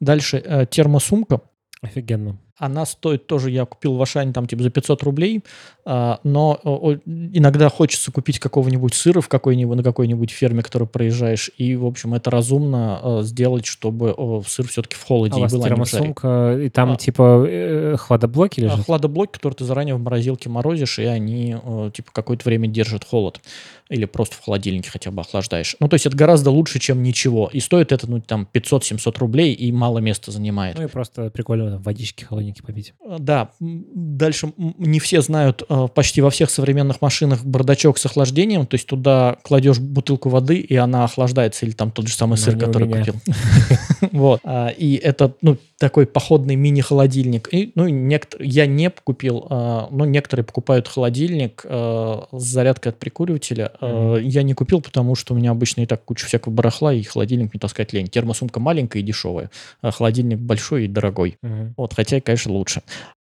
Дальше термосумка. Офигенно. Она стоит тоже, я купил в Ашане там типа за 500 рублей, а, но иногда хочется купить какого-нибудь сыра в какой-нибудь, на какой-нибудь ферме, которую проезжаешь, и, в общем, это разумно э, сделать, чтобы сыр все-таки в холоде А у вас был, а не в жаре. термосумка, и там А. типа э, хладоблоки А, лежат? Хладоблоки, которые ты заранее в морозилке морозишь, и они типа какое-то время держат холод. Или просто в холодильнике хотя бы охлаждаешь. Ну, то есть это гораздо лучше, чем ничего. И стоит это, ну, там, 500-700 рублей, и мало места занимает. Ну и просто прикольно там, водички холодненькие попить. Э, Да, дальше не все знают, э, почти во всех современных машинах бардачок с охлаждением, то есть туда кладешь бутылку воды, и она охлаждается, или там тот же самый Но сыр, который купил. Вот. А, И это, ну, такой походный мини-холодильник. И, ну, некоторые, я не купил, а, но некоторые покупают холодильник а, с зарядкой от прикуривателя. А, Я не купил, потому что у меня обычно и так куча всякого барахла, и холодильник не таскать лень. Термосумка маленькая и дешевая, а холодильник большой и дорогой. Мгм. Вот, хотя, конечно, лучше.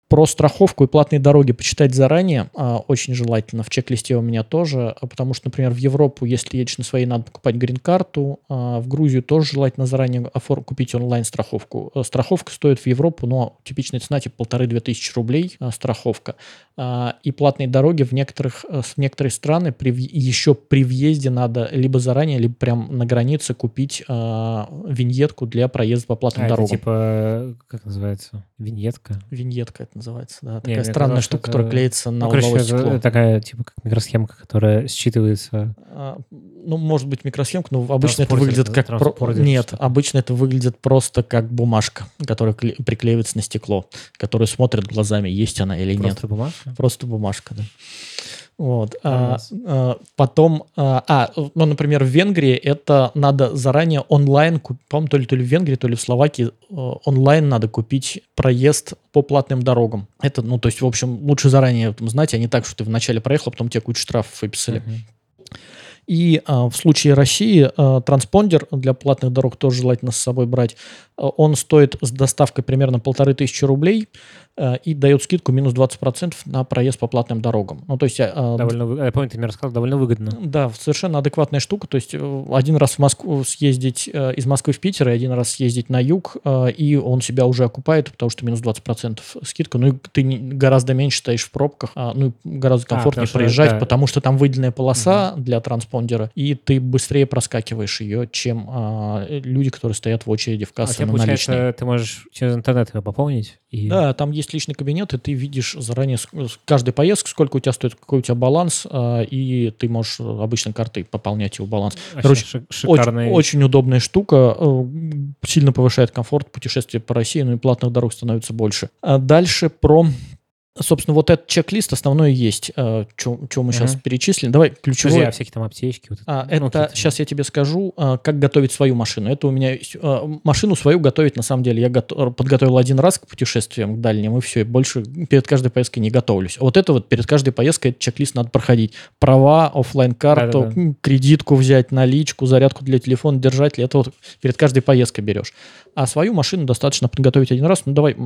Про страховку и платные дороги почитать заранее а, очень желательно. В чек-листе у меня тоже, а, потому что, например, в Европу, если едешь на своей, надо покупать грин-карту. а, в Грузию тоже желательно заранее офор- купить онлайн-страховку. А, Страховка стоит в Европу, но типичная цена типа полторы-две тысячи рублей а, страховка. А, и платные дороги в некоторых, э, в некоторые страны при, еще при въезде надо либо заранее, либо прям на границе купить а, виньетку для проезда по платным А это дорогам. типа, как называется, виньетка? Виньетка это называется, да. Не, Такая мне странная казалось, штука, которая это- клеится на ну, короче, это стекло. такая, типа, как микросхемка, которая считывается. А, Ну, может быть, микросхемка, но обычно это выглядит как... про- Нет, обычно это выглядит просто как бумажка, которая кле- приклеивается на стекло, которая смотрит глазами, есть она или нет. Просто бумажка. Просто бумажка, да. Вот. А, а, потом, а, а, ну, например, в Венгрии это надо заранее онлайн, по-моему, то ли, то ли в Венгрии, то ли в Словакии, э, онлайн надо купить проезд по платным дорогам. Это, ну, то есть, в общем, лучше заранее там знать, а не так, что ты вначале проехал, а потом тебе кучу штрафов выписали. Мгм. И а, в случае России а, транспондер для платных дорог тоже желательно с собой брать. А, он стоит с доставкой примерно полторы тысячи рублей а, и дает скидку минус 20% на проезд по платным дорогам. Ну, то есть... а, Довольно, вы- я помню, ты мне рассказал, довольно выгодно. да, совершенно адекватная штука. То есть э, один раз в Москву съездить э, из Москвы в Питер и один раз съездить на юг, э, и он себя уже окупает, потому что минус 20% скидка. Ну и ты не- гораздо меньше стоишь в пробках, а, ну и гораздо А, комфортнее что, проезжать, да. потому что там выделенная полоса для транспондера, и ты быстрее проскакиваешь ее, чем а, люди, которые стоят в очереди в А кассе тебя, на наличные. ты можешь через интернет его пополнить? И... Да, там есть личный кабинет, и ты видишь заранее каждой поездки, сколько у тебя стоит, какой у тебя баланс, а, и ты можешь э, обычно картой пополнять его баланс. Вообще короче, ши- Очень, шикарный. очень удобная штука, э, сильно повышает комфорт путешествия по России, ну и платных дорог становится больше. А дальше про, собственно, вот этот чек-лист основной и есть, что мы сейчас перечислили. Давай ключевой. А всякие там аптечки? Вот А, это, ну, это сейчас я тебе скажу, а, как готовить свою машину. Это у меня а, машину свою готовить на самом деле я гото- подготовил один раз к путешествиям к дальним и все, и больше перед каждой поездкой не готовлюсь. Вот это вот перед каждой поездкой чек-лист надо проходить. Права, оффлайн карту кредитку взять, наличку, зарядку для телефона, держатель. Это вот перед каждой поездкой берешь. А свою машину достаточно подготовить один раз. Ну давай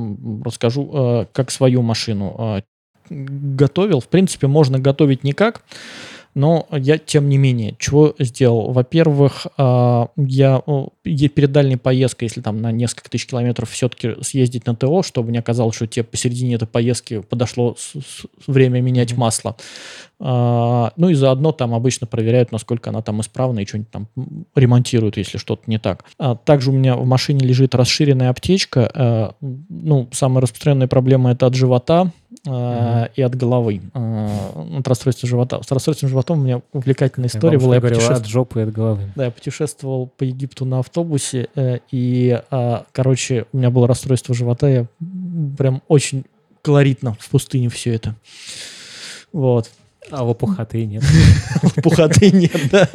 расскажу, э, как свою машину э, готовил. В принципе, можно готовить никак. Но я, тем не менее, чего сделал? Во-первых, а, я перед дальней поездкой, если там на несколько тысяч километров все-таки съездить на ТО, чтобы не оказалось, что тебе посередине этой поездки подошло время менять масло. А, Ну и заодно там обычно проверяют, насколько она там исправна и что-нибудь там ремонтируют, если что-то не так. А Также у меня в машине лежит расширенная аптечка. А, Ну, самая распространенная проблема это от живота а, и от головы. А, От расстройства живота. С расстройством живота у меня увлекательная история бабушка была. Я говорила, путешествовал- от жопы и от головы. да, я путешествовал по Египту на автобусе, э, и, а, короче, у меня было расстройство живота, я прям очень колоритно в пустыне все это. Вот. А лопухоты нет. Пухоты нет, да.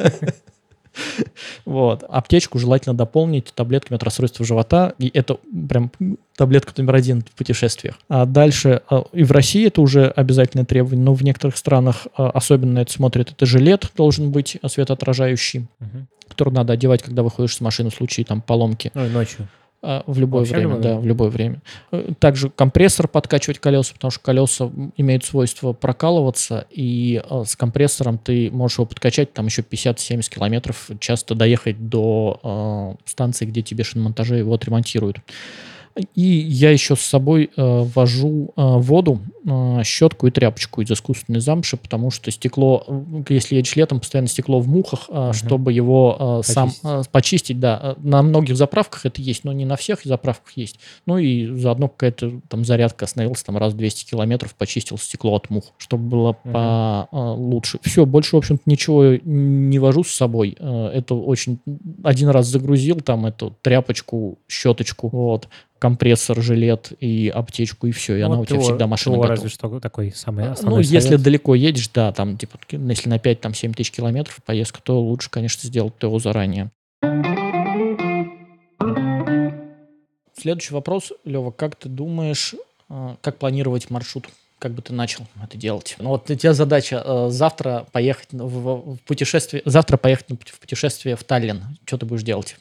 Вот. Аптечку желательно дополнить таблетками от расстройства живота. И это прям таблетка номер один в путешествиях. А дальше, а, и в России это уже обязательное требование, но в некоторых странах а, особенно это смотрят. Это жилет должен быть а, светоотражающий, Мгм. который надо одевать, когда выходишь с машины в случае там поломки. И ночью. А, В любое Вообще время, любое да, в любое время. Э, Также компрессор подкачивать колеса, потому что колеса имеют свойство прокалываться, и э, с компрессором ты можешь его подкачать там еще 50-70 километров, часто доехать до э, станции, где тебе шиномонтажи его отремонтируют. И я еще с собой э, вожу э, воду, э, щетку и тряпочку из искусственной замши, потому что стекло, э, если едешь летом, постоянно стекло в мухах, э, чтобы его э, сам Почистить. э, почистить, да. Э, На многих заправках это есть, но не на всех заправках есть. Ну и заодно какая-то там зарядка остановился там раз в 200 километров, почистил стекло от мух, чтобы было Мгм. получше. Все, больше, в общем-то, ничего не вожу с собой. Э, Это очень... Один раз загрузил там эту тряпочку, щеточку, вот, компрессор, жилет и аптечку, и все. И Ну, она у тебя всегда машина ТО готова. разве что такой самый Ну, основной если совет. далеко едешь, да, там, типа, если на 5-7 тысяч километров поездка, то лучше, конечно, сделать ТО заранее. Следующий вопрос, Лева, как ты думаешь, э, как планировать маршрут? Как бы ты начал это делать? Ну вот у тебя задача э, завтра поехать в, в- путешествие, завтра поехать в путешествие в Таллин. Что ты будешь делать?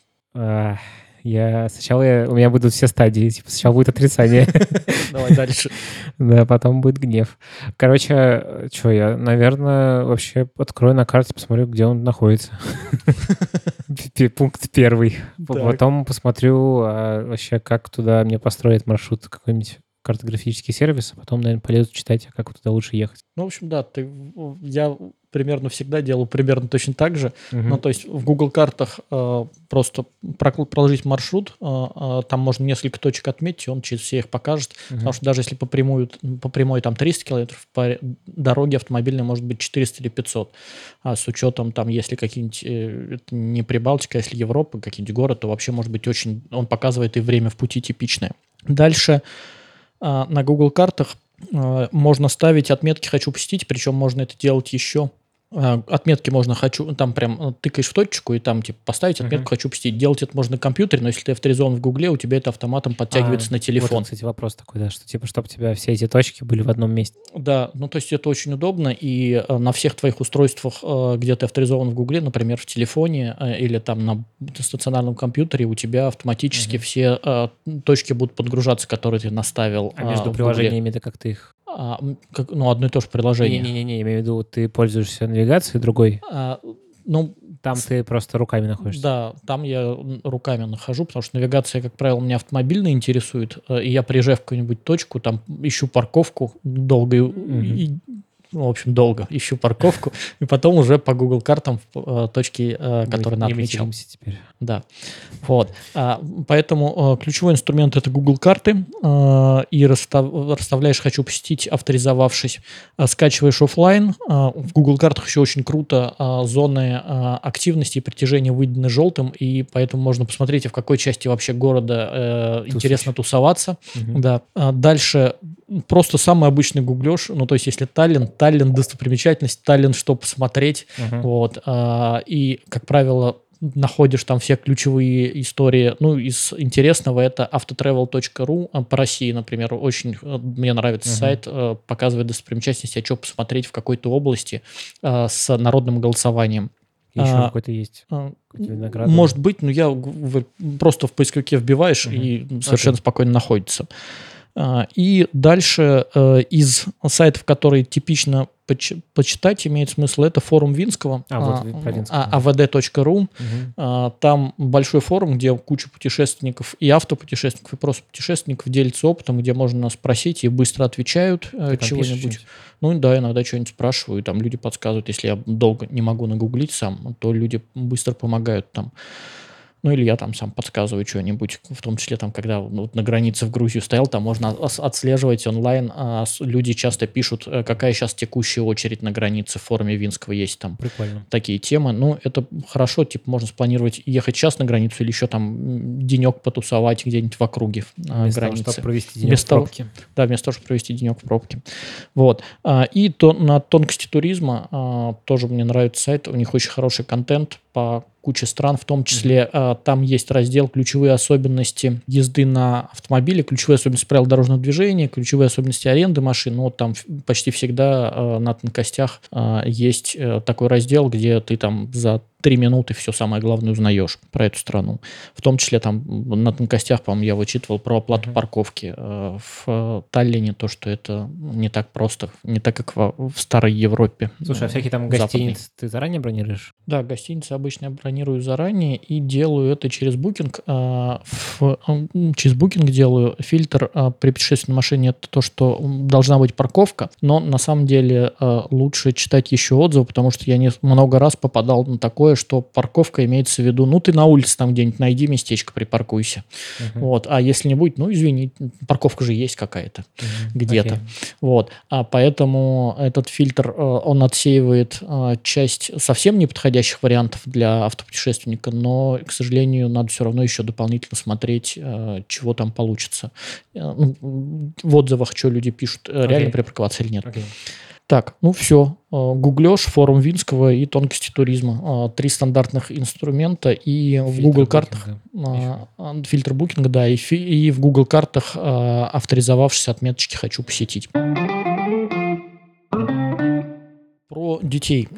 А, Я сначала я- у меня будут все стадии. Типа сначала будет отрицание, Давай дальше. да, потом будет гнев. Короче, что я, наверное, вообще открою на карте, посмотрю, где он находится. Пункт первый. Потом посмотрю а, вообще, как туда мне построить маршрут какой-нибудь картографический сервис, а потом, наверное, полезу читать, как туда лучше ехать. Ну, в общем, да, ты, я примерно всегда делал примерно точно так же. Мгм. Ну, то есть в Google картах э, просто проложить маршрут, э, э, там можно несколько точек отметить, и он через все их покажет. Мгм. Потому что даже если по, прямую, по прямой там 300 километров, по дороге автомобильной может быть 400 или 500. А с учетом там, если какие-нибудь, э, это не Прибалтика, а если Европа, какие-нибудь город, то вообще может быть очень, он показывает и время в пути типичное. Дальше а, на Google картах э, можно ставить отметки «хочу посетить», причем можно это делать еще а, отметки можно хочу, там прям э, тыкаешь в точку и там типа поставить отметку uh-huh. хочу посетить. Делать это можно на компьютере, но если ты авторизован в Гугле, у тебя это автоматом подтягивается а, на телефон. Вот, кстати, вопрос такой, да, что типа, чтобы у тебя все эти точки были в одном месте. Да, ну то есть это очень удобно, и э, на всех твоих устройствах, э, где ты авторизован в Гугле, например, в телефоне или там на стационарном компьютере, у тебя автоматически uh-huh. все точки будут подгружаться, которые ты наставил. А между приложениями это как ты их а, как, ну, одно и то же приложение. Не-не-не, я имею в виду, ты пользуешься навигацией другой. А, ну, там ты просто руками находишься. Да, там я руками нахожу, потому что навигация, как правило, меня автомобильно интересует, э, и я приезжаю в какую-нибудь точку, там ищу парковку долго mm-hmm. и, ну, в общем, долго ищу парковку, и потом уже по Google картам э, точки, э, которые надо отмечал. теперь. Да, вот. А, поэтому э, ключевой инструмент это Google карты, и расставляешь «хочу посетить», авторизовавшись, скачиваешь офлайн. В Google картах еще очень круто зоны активности и притяжения выделены желтым, и поэтому можно посмотреть, в какой части вообще города интересно тусоваться. Угу. Да. Дальше просто самый обычный гуглеж, ну то есть если Таллин, Таллин достопримечательность, Таллин что посмотреть, uh-huh. вот, а, и, как правило, находишь там все ключевые истории. Ну, из интересного это autotravel.ru а, по России, например. Очень э, мне нравится uh-huh. сайт, э, показывает достопримечательности, а что посмотреть в какой-то области э, с народным голосованием. Еще а, какой-то есть а, Может быть, но я просто в поисковике вбиваешь uh-huh. и совершенно okay. спокойно находится. А, и дальше э, из сайтов, которые типично почитать имеет смысл, это форум Винского, а, вот, Винского. avd.ru. Угу. Там большой форум, где куча путешественников и автопутешественников, и просто путешественников делятся опытом, где можно спросить и быстро отвечают э, чего-нибудь. Ну да, иногда что-нибудь спрашиваю, там люди подсказывают. Если я долго не могу нагуглить сам, то люди быстро помогают там. Ну, или я там сам подсказываю что-нибудь, в том числе там, когда вот на границе в Грузию стоял, там можно отслеживать онлайн. А люди часто пишут, э, какая сейчас текущая очередь на границе в форуме Винского есть там. Прикольно. Такие темы. Ну, это хорошо, типа, можно спланировать ехать сейчас на границу или еще там денек потусовать где-нибудь в округе а, вместо границы. Того, чтобы провести денек вместо в пробке. Да, вместо того, чтобы провести денек в пробке. Вот. А, и то, на тонкости туризма а, тоже мне нравится сайт, у них очень хороший контент по куче стран, в том числе mm-hmm. там есть раздел «Ключевые особенности езды на автомобиле», «Ключевые особенности правил дорожного движения», «Ключевые особенности аренды машин». Ну, вот там почти всегда э, на тонкостях э, есть э, такой раздел, где ты там за три минуты все самое главное узнаешь про эту страну. В том числе там на тонкостях, по-моему, я вычитывал про оплату uh-huh. парковки э, в Таллине, то, что это не так просто, не так, как в, старой Европе. Слушай, а всякие там гостиницы ты заранее бронируешь? Да, гостиницы обычно я бронирую заранее и делаю это через букинг. Э, через букинг делаю. Фильтр э, при путешествии на машине это то, что должна быть парковка, но на самом деле лучше читать еще отзывы, потому что я не, много раз попадал на такое такое, что парковка имеется в виду, ну, ты на улице там где-нибудь найди местечко, припаркуйся. Uh-huh. Вот. А если не будет, ну, извини, парковка же есть какая-то uh-huh. где-то. Okay. Вот. А поэтому этот фильтр, э, он отсеивает э, часть совсем неподходящих вариантов для автопутешественника, но, к сожалению, надо все равно еще дополнительно смотреть, э, чего там получится. Ну, в отзывах, что люди пишут, okay. реально припарковаться или нет. Okay. Так, ну все. Э, гуглешь, форум Винского и тонкости туризма. Э, три стандартных инструмента. И фильтр в Google картах... Букинга. Фильтр букинга, да. И, и в Google картах э, авторизовавшись отметочки «Хочу посетить». Про детей.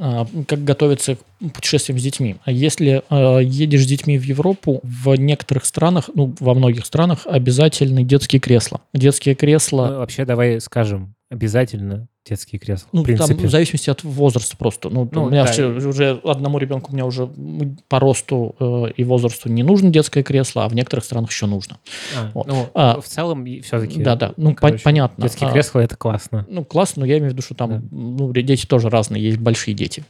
Как готовиться к путешествиям с детьми. Если едешь с детьми в Европу, в некоторых странах, ну, во многих странах обязательны детские кресла. Детские кресла... Ну, вообще, давай скажем, обязательно детские кресла. Ну, в принципе. там в зависимости от возраста просто. Ну, ну у меня да. все, уже одному ребенку у меня уже по росту э, и возрасту не нужно детское кресло, а в некоторых странах еще нужно. А, вот. ну, а, в целом все-таки. Да, да. Ну, короче, понятно. Детские а, кресла это классно. Ну, классно, но я имею в виду, что там да. ну, дети тоже разные, есть большие дети.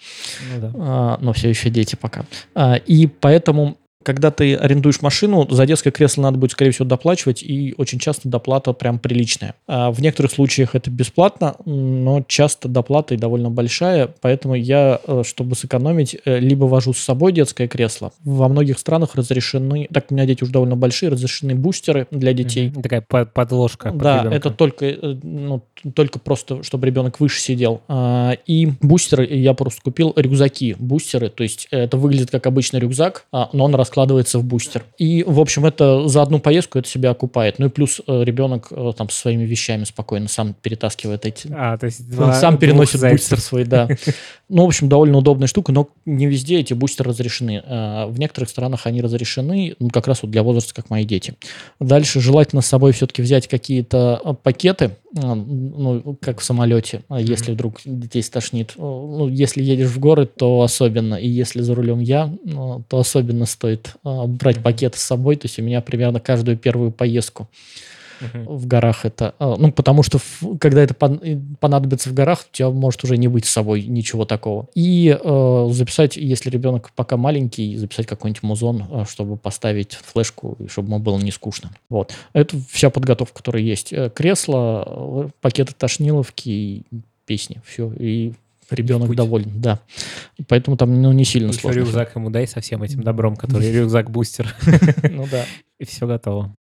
Ну, да. а, но все еще дети пока. А, и поэтому Когда ты арендуешь машину, за детское кресло надо будет, скорее всего, доплачивать, и очень часто доплата прям приличная. А в некоторых случаях это бесплатно, но часто доплата и довольно большая, поэтому я, э, чтобы сэкономить, э, либо вожу с собой детское кресло. Во многих странах разрешены, так у меня дети уже довольно большие, разрешены бустеры для детей. Такая подложка. Да, это только, э, ну, только просто, чтобы ребенок выше сидел. А, и бустеры, я просто купил рюкзаки, бустеры, то есть это выглядит как обычный рюкзак, а, но он раскладывается в бустер. И, в общем, это за одну поездку это себя окупает. Ну и плюс э, ребенок э, там со своими вещами спокойно сам перетаскивает эти... А, то есть Он сам переносит бустер свой, да. Ну, в общем, довольно удобная штука, но не везде эти бустеры разрешены. А, в некоторых странах они разрешены, ну, как раз вот для возраста, как мои дети. Дальше желательно с собой все-таки взять какие-то э, пакеты, ну, как в самолете, если вдруг детей стошнит. Ну, если едешь в город, то особенно, и если за рулем я, то особенно стоит а, брать пакет с собой. То есть у меня примерно каждую первую поездку в горах это... А, ну, потому что когда это понадобится в горах, у тебя может уже не быть с собой ничего такого. И э, записать, если ребенок пока маленький, записать какой-нибудь музон, чтобы поставить флешку, и чтобы ему было не скучно. Вот. Это вся подготовка, которая есть. Э, кресло, пакеты тошниловки, песни. Все. И ребенок доволен, да. Поэтому там ну, не сильно Еще сложно. рюкзак ему дай со всем этим добром, который рюкзак-бустер. Ну да. И все готово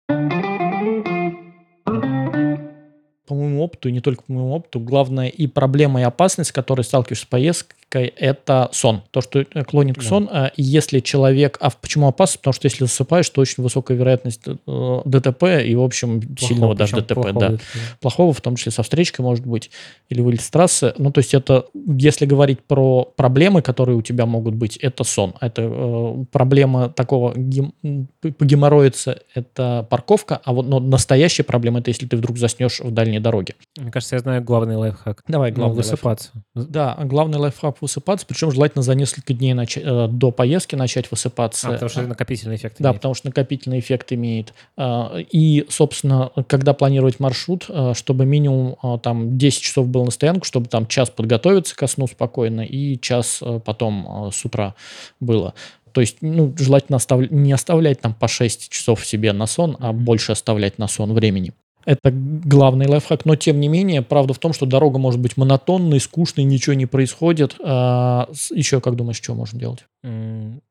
по моему опыту, и не только по моему опыту, главная и проблема, и опасность, с которой сталкиваешься с поездкой, это сон. То, что э, клонит к сон. А если человек... А почему опасно? Потому что если засыпаешь, то очень высокая вероятность э, ДТП и, в общем, плохого, сильного даже ДТП. Плохого, да. плохого, в том числе со встречкой, может быть, или вылет с трассы. Ну, то есть это, если говорить про проблемы, которые у тебя могут быть, это сон. Это э, проблема такого гем... погеморроиться, это парковка, а вот но настоящая проблема, это если ты вдруг заснешь в дальней дороге. Мне кажется, я знаю главный лайфхак. Давай, главный ну, высыпаться. Лайфхак. Да, главный лайфхак высыпаться, причем желательно за несколько дней нач... Э, до поездки начать высыпаться. А, потому что накопительный эффект Да, потому что накопительный эффект имеет. А, и, собственно, когда планировать маршрут, а, чтобы минимум там 10 часов был на стоянку, чтобы там час подготовиться ко сну спокойно и час потом с утра было. То есть, ну, желательно оставлять, не оставлять там по 6 часов себе на сон, а больше оставлять на сон времени. Это главный лайфхак, но тем не менее, правда в том, что дорога может быть монотонной, скучной, ничего не происходит. А, еще, как думаешь, что можно делать?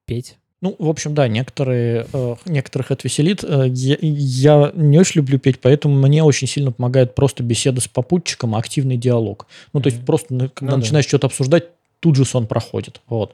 петь. Ну, в общем, да, некоторые, э, некоторых это веселит. Э, я, я не очень люблю петь, поэтому мне очень сильно помогает просто беседа с попутчиком, активный диалог. Ну, то есть просто, когда ну, начинаешь да. что-то обсуждать, тут же сон проходит. Вот.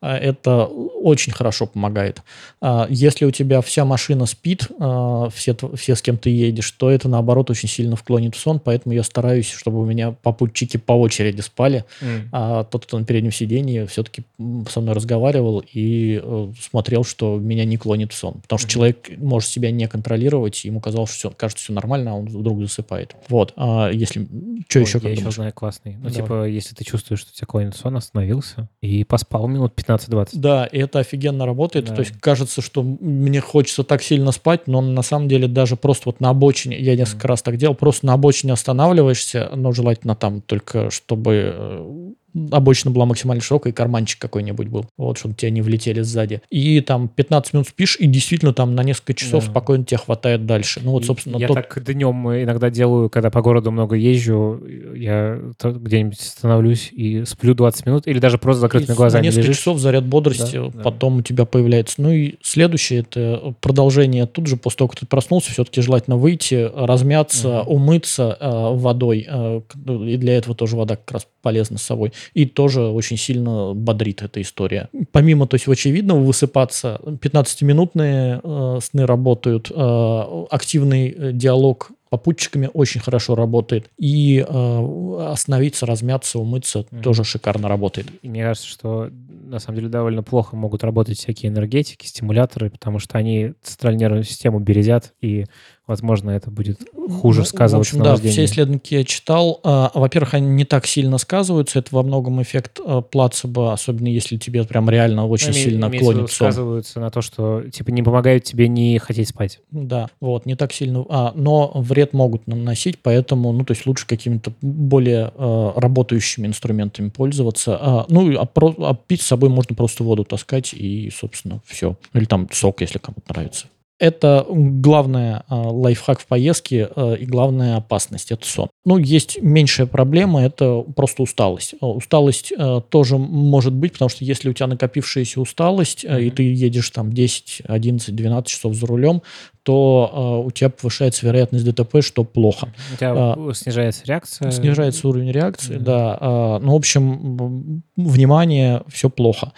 А, это очень хорошо помогает. А, если у тебя вся машина спит, а, все, все с кем ты едешь, то это, наоборот, очень сильно вклонит в сон, поэтому я стараюсь, чтобы у меня попутчики по очереди спали, mm. а тот, кто на переднем сидении, все-таки со мной разговаривал и э, смотрел, что меня не клонит в сон. Потому что mm-hmm. человек может себя не контролировать, ему казалось, что все, кажется, все нормально, а он вдруг засыпает. Вот. А если... Что Ой, еще? Я еще знаю классный. Ну, Давай. типа, если ты чувствуешь, что тебя клонит сон, остановился и поспал минут 15-20. Да, и это офигенно работает. Да. То есть кажется, что мне хочется так сильно спать, но на самом деле даже просто вот на обочине, я несколько mm. раз так делал, просто на обочине останавливаешься, но желательно там только, чтобы э, обычно была максимально широкая, и карманчик какой-нибудь был, вот, чтобы тебя не влетели сзади. И там 15 минут спишь, и действительно там на несколько часов да. спокойно тебе хватает дальше. Ну вот, собственно, Я тот... так днем иногда делаю, когда по городу много езжу, я где-нибудь становлюсь и сплю 20 минут, или даже просто закрытыми и глазами На несколько лежишь. часов заряд бодрости да, потом да. у тебя появляется. Ну и следующее, это продолжение тут же, после того, как ты проснулся, все-таки желательно выйти, размяться, угу. умыться э, водой, э, и для этого тоже вода как раз полезна с собой и тоже очень сильно бодрит эта история. Помимо, то есть, очевидного высыпаться, 15-минутные э, сны работают, э, активный э, диалог попутчиками очень хорошо работает. И э, остановиться, размяться, умыться mm-hmm. тоже шикарно работает. И мне кажется, что на самом деле довольно плохо могут работать всякие энергетики, стимуляторы, потому что они центральную нервную систему березят и возможно, это будет хуже Ну, сказываться в общем, на да, все исследования я читал. А, Во-первых, они не так сильно сказываются. Это во многом эффект а, плацебо, особенно если тебе прям реально очень Ну, сильно имеется в виду, клонит сон. сказываются на то, что типа не помогают тебе не хотеть спать. Да, вот, не так сильно. А, но вред могут наносить, поэтому, ну, то есть лучше какими-то более э, работающими инструментами пользоваться. А, ну, а, про- а пить с собой можно просто воду таскать и, собственно, все. Или там сок, если кому-то нравится. Это главная а, лайфхак в поездке а, и главная опасность – это сон. Ну, есть меньшая проблема – это просто усталость. А, Усталость а, тоже может быть, потому что если у тебя накопившаяся усталость, а, и ты едешь там 10, 11, 12 часов за рулем, то а, у тебя повышается вероятность ДТП, что плохо. У тебя А, снижается реакция. Снижается уровень реакции, Мгм. да. А, Ну, в общем, внимание, все плохо.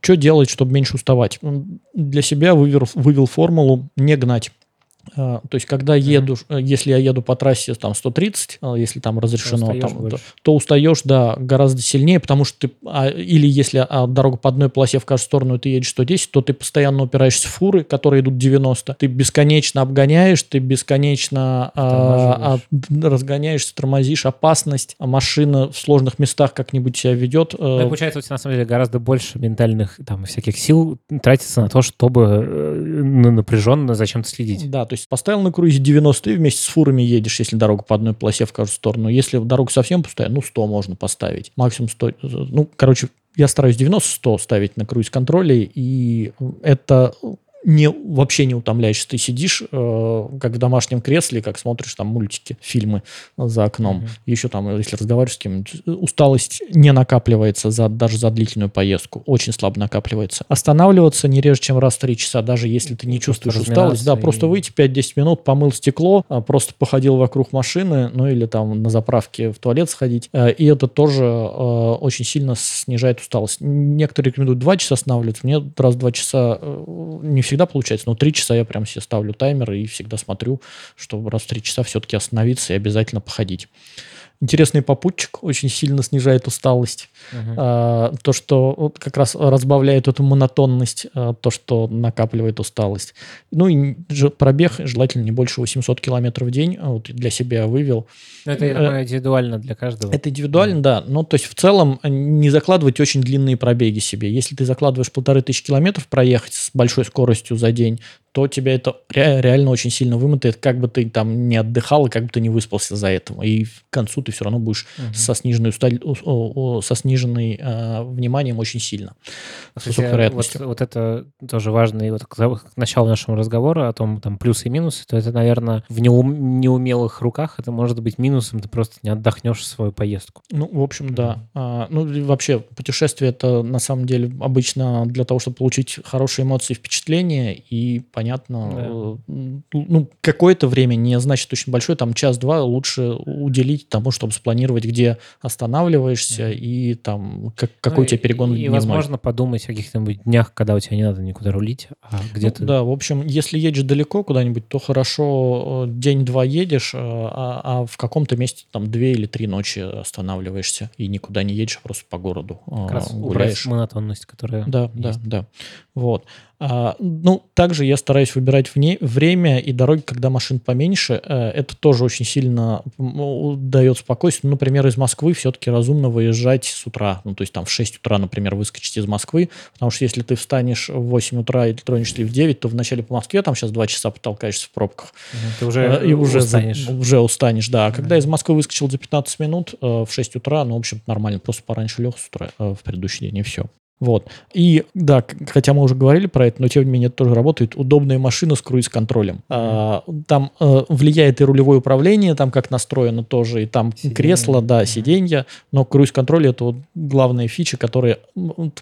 Что делать, чтобы меньше уставать? Для себя вывел, вывел формулу не гнать. А, То есть, когда еду, э, если я еду по трассе там 130, а, если там разрешено, устаешь там, то, то устаешь, да, гораздо сильнее, потому что ты, а, или если а, дорога по одной полосе в каждую сторону, ты едешь 110, то ты постоянно упираешься в фуры, которые идут 90, ты бесконечно обгоняешь, ты бесконечно а, а, разгоняешься, тормозишь, опасность, а машина в сложных местах как-нибудь себя ведет. Ну, и получается, у тебя на самом деле гораздо больше ментальных там всяких сил тратится на то, чтобы э, напряженно зачем-то следить. Да, то есть поставил на круизе 90 и вместе с фурами едешь, если дорога по одной полосе в каждую сторону. Если дорога совсем пустая, ну 100 можно поставить. Максимум 100. Ну, короче, я стараюсь 90-100 ставить на круиз-контроле, и это не, вообще не утомляешься. Ты сидишь, э, как в домашнем кресле, как смотришь там мультики, фильмы за окном. Мгм. Еще там, если разговариваешь с кем-нибудь, усталость не накапливается за, даже за длительную поездку. Очень слабо накапливается. Останавливаться не реже, чем раз в 3 часа, даже если ты не чувствуешь усталость. Да, разминаться просто и- выйти 5-10 минут, помыл стекло, а, просто походил вокруг машины, ну или там на заправке в туалет сходить. Э, И это тоже э, очень сильно снижает усталость. Некоторые рекомендуют 2 часа останавливаться. Мне раз в 2 часа э, не всегда получается, но 3 часа я прям себе ставлю таймер и всегда смотрю, чтобы раз в 3 часа все-таки остановиться и обязательно походить. Интересный попутчик очень сильно снижает усталость. Мгм. А, то, что вот как раз разбавляет эту монотонность, а, то, что накапливает усталость. Ну и ж- пробег желательно не больше 800 километров в день. А Вот для себя вывел. Ну, это, я Э, думаю, индивидуально для каждого. Это индивидуально, да. Но то есть в целом э, не закладывать очень длинные пробеги себе. Если ты закладываешь полторы тысячи километров проехать с большой скоростью за день, то тебя это ре- реально очень сильно вымотает, как бы ты там не отдыхал и как бы ты не выспался за этого. И к концу ты все равно будешь Мгм. со сниженной, усталь- со сниженной э, вниманием очень сильно. С высокой вот, вероятностью. вот это тоже важно, и вот к, к началу нашего разговора о том, там, плюсы и минусы, то это, наверное, в неум- неумелых руках это может быть минусом, ты просто не отдохнешь свою поездку. Ну, в общем, да. А, ну, и вообще, путешествие это на самом деле обычно для того, чтобы получить хорошие эмоции, впечатления, и понятно, Да. э, ну, какое-то время, не значит очень большое, там час-два лучше уделить тому, чтобы спланировать, где останавливаешься, Мгм. и там как, какой Ну, у тебя перегон и, и, возможно, подумать о каких-нибудь днях, когда у тебя не надо никуда рулить, а Ну, ты... Да, в общем, если едешь далеко куда-нибудь, то хорошо э, день-два едешь, э, а, а в каком-то месте там две или три ночи останавливаешься и никуда не едешь, а просто по городу Как раз гуляешь. монотонность, которая... Да, да, есть. да. Вот. А, ну, также я стараюсь выбирать вне, время и дороги, когда машин поменьше. Э, Это тоже очень сильно дает спокойствие. Ну, Например, из Москвы все-таки разумно выезжать с утра. Ну, то есть там в 6 утра, например, выскочить из Москвы. Потому что если ты встанешь в 8 утра и тронешься в 9, то вначале по Москве там сейчас 2 часа потолкаешься в пробках. Ты уже, Э, и уже, за- устанешь. уже устанешь, да. А когда Да. из Москвы выскочил за 15 минут э, в 6 утра, ну, в общем нормально. Просто пораньше лег с утра в предыдущий день, и все. Вот. И да, хотя мы уже говорили про это, но тем не менее это тоже работает. Удобная машина с круиз-контролем. А, там э, влияет и рулевое управление, там как настроено тоже, и там Сиденье. кресло, да, сиденья. Но круиз-контроль это вот главная фича, которая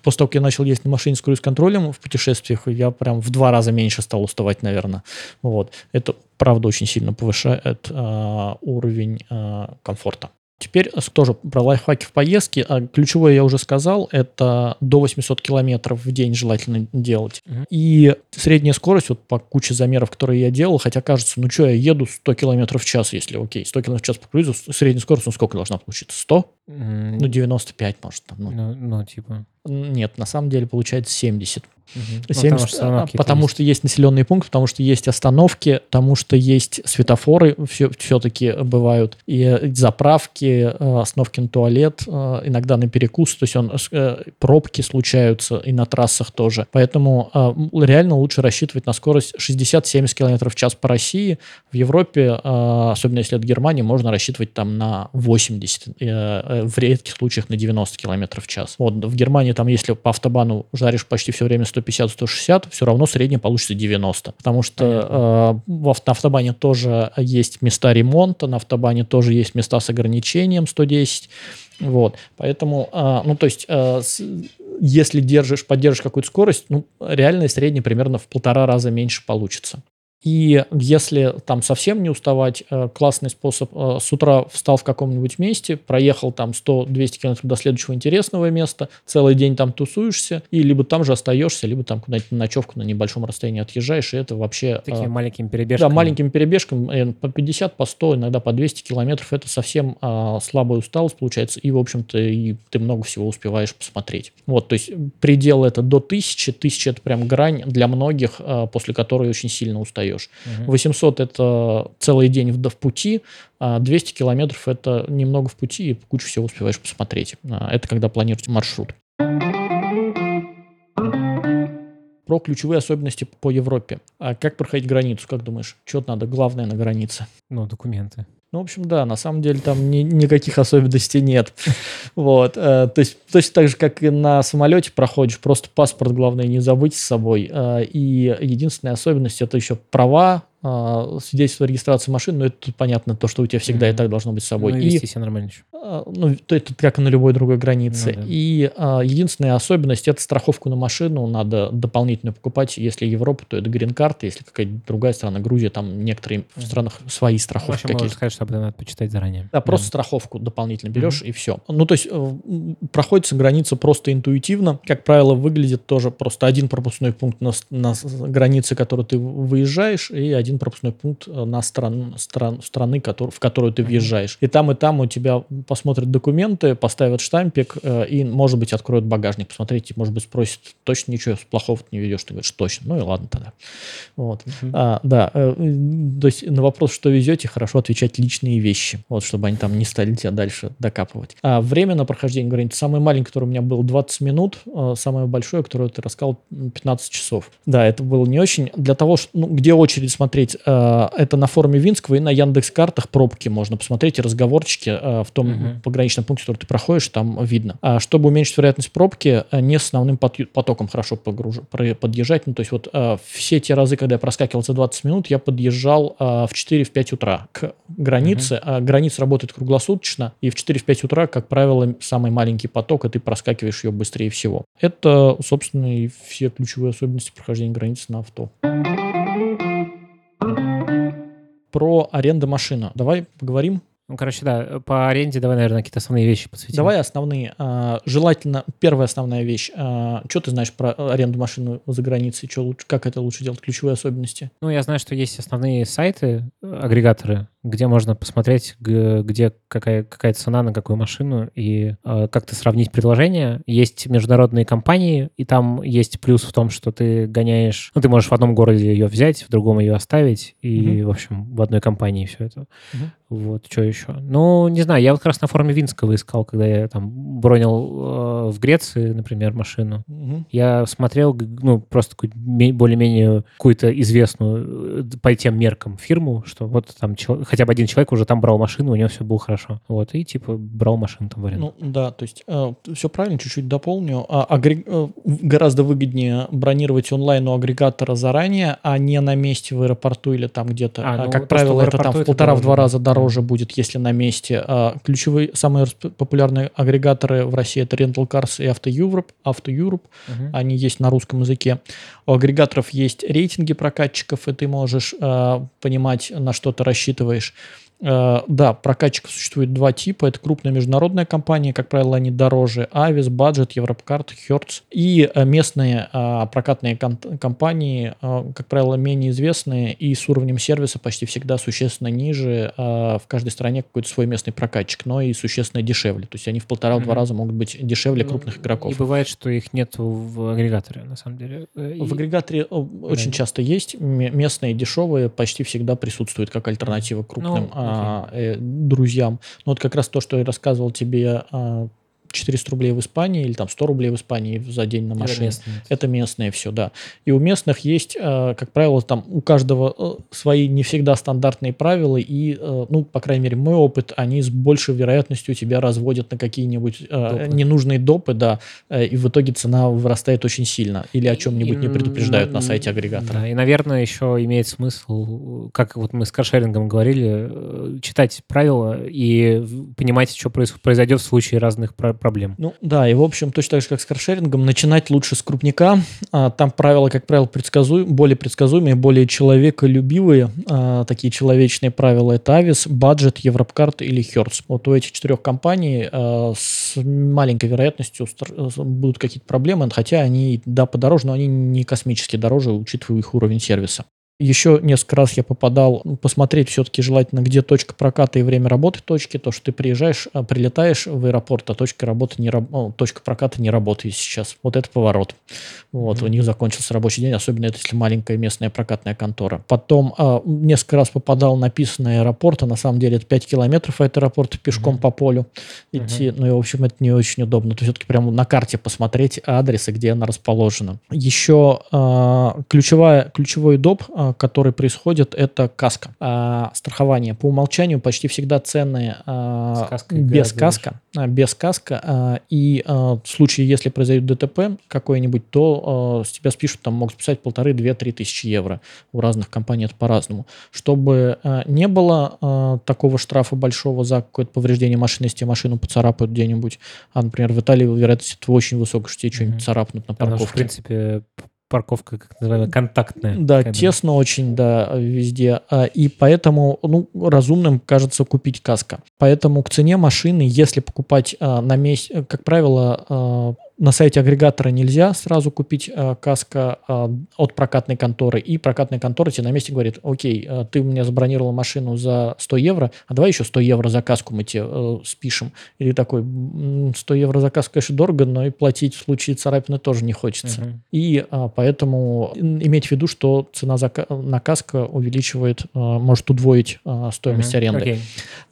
после того, как я начал ездить на машине с круиз-контролем в путешествиях, я прям в два раза меньше стал уставать, наверное. Вот. Это правда очень сильно повышает а, уровень а, комфорта. Теперь тоже про лайфхаки в поездке. А ключевое я уже сказал, это до 800 километров в день желательно делать. И средняя скорость, вот по куче замеров, которые я делал, хотя кажется, ну что, я еду 100 километров в час, если окей, 100 километров в час по круизу, средняя скорость, ну сколько должна получиться? 100? М, Ну 95, может, там, ну, ну, ну, типа... Нет, на самом деле получается 70. Мгм. 70, потому что а, потому есть. что есть населенные пункты, потому что есть остановки, потому что есть светофоры, все, все-таки бывают, и э, заправки, э, остановки на туалет, э, иногда на перекус, то есть он, пробки случаются и на трассах тоже. Поэтому м, реально лучше рассчитывать на скорость 60-70 км в час по России. В Европе, э, особенно если это Германия, можно рассчитывать там на 80, э, э, в редких случаях на 90 км в час. Вот в Германии там, если по автобану жаришь почти все время 150-160, все равно средний получится 90. Потому что э, в на автобане тоже есть места ремонта, на автобане тоже есть места с ограничением 110. Вот, поэтому, э, ну, то есть, э, с- если держишь, поддержишь какую-то скорость, ну, реальная средняя примерно в полтора раза меньше получится. И если там совсем не уставать, э, классный способ. э, С утра встал в каком-нибудь месте, проехал там 100-200 километров до следующего интересного места, целый день там тусуешься, и либо там же остаешься, либо там куда-нибудь на ночевку на небольшом расстоянии отъезжаешь, и это вообще... э, Такими маленькими перебежками. да, маленькими перебежками, э, по 50, по 100, иногда по 200 километров, это совсем а, слабая усталость получается, и, в общем-то, и ты много всего успеваешь посмотреть. Вот, то есть предел это до 1000, 1000 это прям грань для многих, а, после которой очень сильно устаешь. Мгм. 800 это целый день в, в пути, а 200 километров это немного в пути, и кучу всего успеваешь посмотреть. А, Это когда планируете маршрут. Про ключевые особенности по Европе. А как проходить границу, как думаешь? Что надо главное на границе? Ну, документы. Ну, в общем, да, на самом деле там ни- никаких особенностей нет. Вот. э, То есть точно так же, как и на самолете проходишь, просто паспорт, главное, не забыть с собой. Э, И единственная особенность – это еще права, свидетельство о регистрации машин, но это тут понятно, то, что у тебя всегда и Мгм. так должно быть с собой. Ну, и И вести себя нормально еще. а, Ну, то это как и на любой другой границе. Ну да. И а, единственная особенность это страховку на машину надо дополнительно покупать. Если Европа, то это грин-карта. Если какая-то другая страна, Грузия, там некоторые в Мгм. странах свои В страховки общем, можно какие-то. сказать, что об этом надо почитать заранее. Да, просто страховку дополнительно берешь и все. Ну, то есть э, проходится граница просто интуитивно. Как правило, выглядит тоже просто один пропускной пункт на, на границе, который ты выезжаешь, и один пропускной пункт э, на стран, стран, страны, котор- в которую ты въезжаешь. И там, и там у тебя посмотрят документы, поставят штампик, э, и, может быть, откроют багажник, посмотрите, может быть, спросят, точно ничего плохого ты не ведешь? Ты говоришь, точно. Ну и ладно тогда. Вот. Мгм. А, да, э, то есть на вопрос, что везете, хорошо отвечать личные вещи, вот, чтобы они там не стали тебя дальше докапывать. А время на прохождение границы, самое маленькое, которое у меня было 20 минут, самое большое, которое ты рассказал, м, 15 часов. Да, это было не очень. Для того, что, ну, где очередь смотреть, а, это на форуме Винского и на Яндекс картах пробки можно посмотреть, и разговорчики а, в том Мгм. пограничном пункте, который ты проходишь, там видно. А чтобы уменьшить вероятность пробки, а, не с основным потоком хорошо погруж... подъезжать. Ну, то есть вот все те разы, когда я проскакивал за 20 минут, я подъезжал в 4-5 утра к границе. А граница работает круглосуточно, и в 4-5 утра, как правило, самый маленький поток, и ты проскакиваешь ее быстрее всего. Это, собственно, и все ключевые особенности прохождения границы на авто. Про аренду машины. Давай поговорим. Ну, короче, да, по аренде давай, наверное, какие-то основные вещи посвятим. Давай основные. А, Желательно, первая основная вещь. Что ты знаешь про аренду машины за границей? Чё лучше, как это лучше делать? Ключевые особенности? Ну, я знаю, что есть основные сайты, агрегаторы, где можно посмотреть, где какая, какая цена на какую машину и э, как-то сравнить предложения. Есть международные компании, и там есть плюс в том, что ты гоняешь... Ну, ты можешь в одном городе ее взять, в другом ее оставить, и, в общем, в одной компании все это. Мгм. Вот, что еще? Ну, не знаю, я вот как раз на форуме Винского искал, когда я там бронил э, в Греции, например, машину. Мгм. Я смотрел, ну, просто более-менее какую-то известную э, по тем меркам фирму, что вот там чел- хотя бы один человек уже там брал машину, у него все было хорошо. Вот, и типа брал машину там в аренду. Ну да, то есть все правильно, чуть-чуть дополню. А, агре- э, гораздо выгоднее бронировать онлайн у агрегатора заранее, а не на месте в аэропорту или там где-то. А, А, ну, как правило, это там в полтора-в два раза дороже будет, если на месте. А, ключевые, самые популярные агрегаторы в России это Rental Cars и Auto Europe. Auto Europe. Они есть на русском языке. У агрегаторов есть рейтинги прокатчиков, и ты можешь э, понимать, на что ты рассчитываешь. Э, да, прокатчиков существует два типа. Это крупная международная компания, как правило, они дороже. Avis, Budget, Европкарт, Hertz. И э, местные э, прокатные компании, как правило, менее известные и с уровнем сервиса почти всегда существенно ниже. В каждой стране какой-то свой местный прокатчик, но и существенно дешевле. То есть они в полтора-два mm-hmm. раза могут быть дешевле ну, крупных игроков. И бывает, что их нет в агрегаторе, на самом деле. В агрегаторе очень да. часто есть. Местные дешевые почти всегда присутствуют как альтернатива крупным. Ну, э, друзьям. Но вот как раз то, что я рассказывал тебе а, 400 рублей в Испании или там 100 рублей в Испании за день на машине. Это местные, это местные все, да. И у местных есть, э, как правило, там у каждого э, свои не всегда стандартные правила, и, э, ну, по крайней мере, мой опыт, они с большей вероятностью тебя разводят на какие-нибудь допы. ненужные допы, да, и в итоге цена вырастает очень сильно. Или о чем-нибудь не предупреждают на сайте агрегатора. Да, и, наверное, еще имеет смысл, как вот мы с каршерингом говорили, читать правила и понимать, что произойдет в случае разных проблем. Ну да, и в общем, точно так же, как с каршерингом, начинать лучше с крупника. А, там правила, как правило, предсказу... более предсказуемые, более человеколюбивые. А, такие человечные правила это Avis, Budget, Европкарт или Hertz. Вот у этих четырех компаний а, с маленькой вероятностью будут какие-то проблемы, хотя они, да, подороже, но они не космически дороже, учитывая их уровень сервиса. Еще несколько раз я попадал посмотреть все-таки желательно, где точка проката и время работы точки. То, что ты приезжаешь, а, прилетаешь в аэропорт, а точка, работы не, ну, точка проката не работает сейчас. Вот это поворот. Вот, mm-hmm. у них закончился рабочий день, особенно это, если маленькая местная прокатная контора. Потом э, несколько раз попадал написано аэропорт, а на самом деле это 5 километров от аэропорта пешком mm-hmm. по полю идти. Mm-hmm. Ну и, в общем, это не очень удобно. То все-таки прямо на карте посмотреть адресы, где она расположена. Еще э, ключевая, ключевой доп который происходит, это каска. А, страхование по умолчанию почти всегда ценные а, без каска, а, без каска. А, и а, в случае, если произойдет ДТП какой-нибудь, то а, с тебя спишут, там могут списать полторы, две, три тысячи евро. У разных компаний это по-разному. Чтобы а, не было а, такого штрафа большого за какое-то повреждение машины, если тебе машину поцарапают где-нибудь, а, например, в Италии вероятность этого очень высокая, что тебе mm-hmm. что-нибудь царапнут на парковке. Что, в принципе, парковка, как называемая, контактная. Да, тесно очень, да, везде. А, и поэтому, ну, разумным кажется купить каска. Поэтому к цене машины, если покупать а, на месте, как правило, а, на сайте агрегатора нельзя сразу купить э, каска э, от прокатной конторы, и прокатная контора тебе на месте говорит, окей, э, ты мне забронировал машину за 100 евро, а давай еще 100 евро за каску мы тебе э, спишем. Или такой, 100 евро за каску, конечно, дорого, но и платить в случае царапины тоже не хочется. Uh-huh. И э, поэтому иметь в виду, что цена за, на каска увеличивает, э, может удвоить э, стоимость uh-huh. аренды. Okay.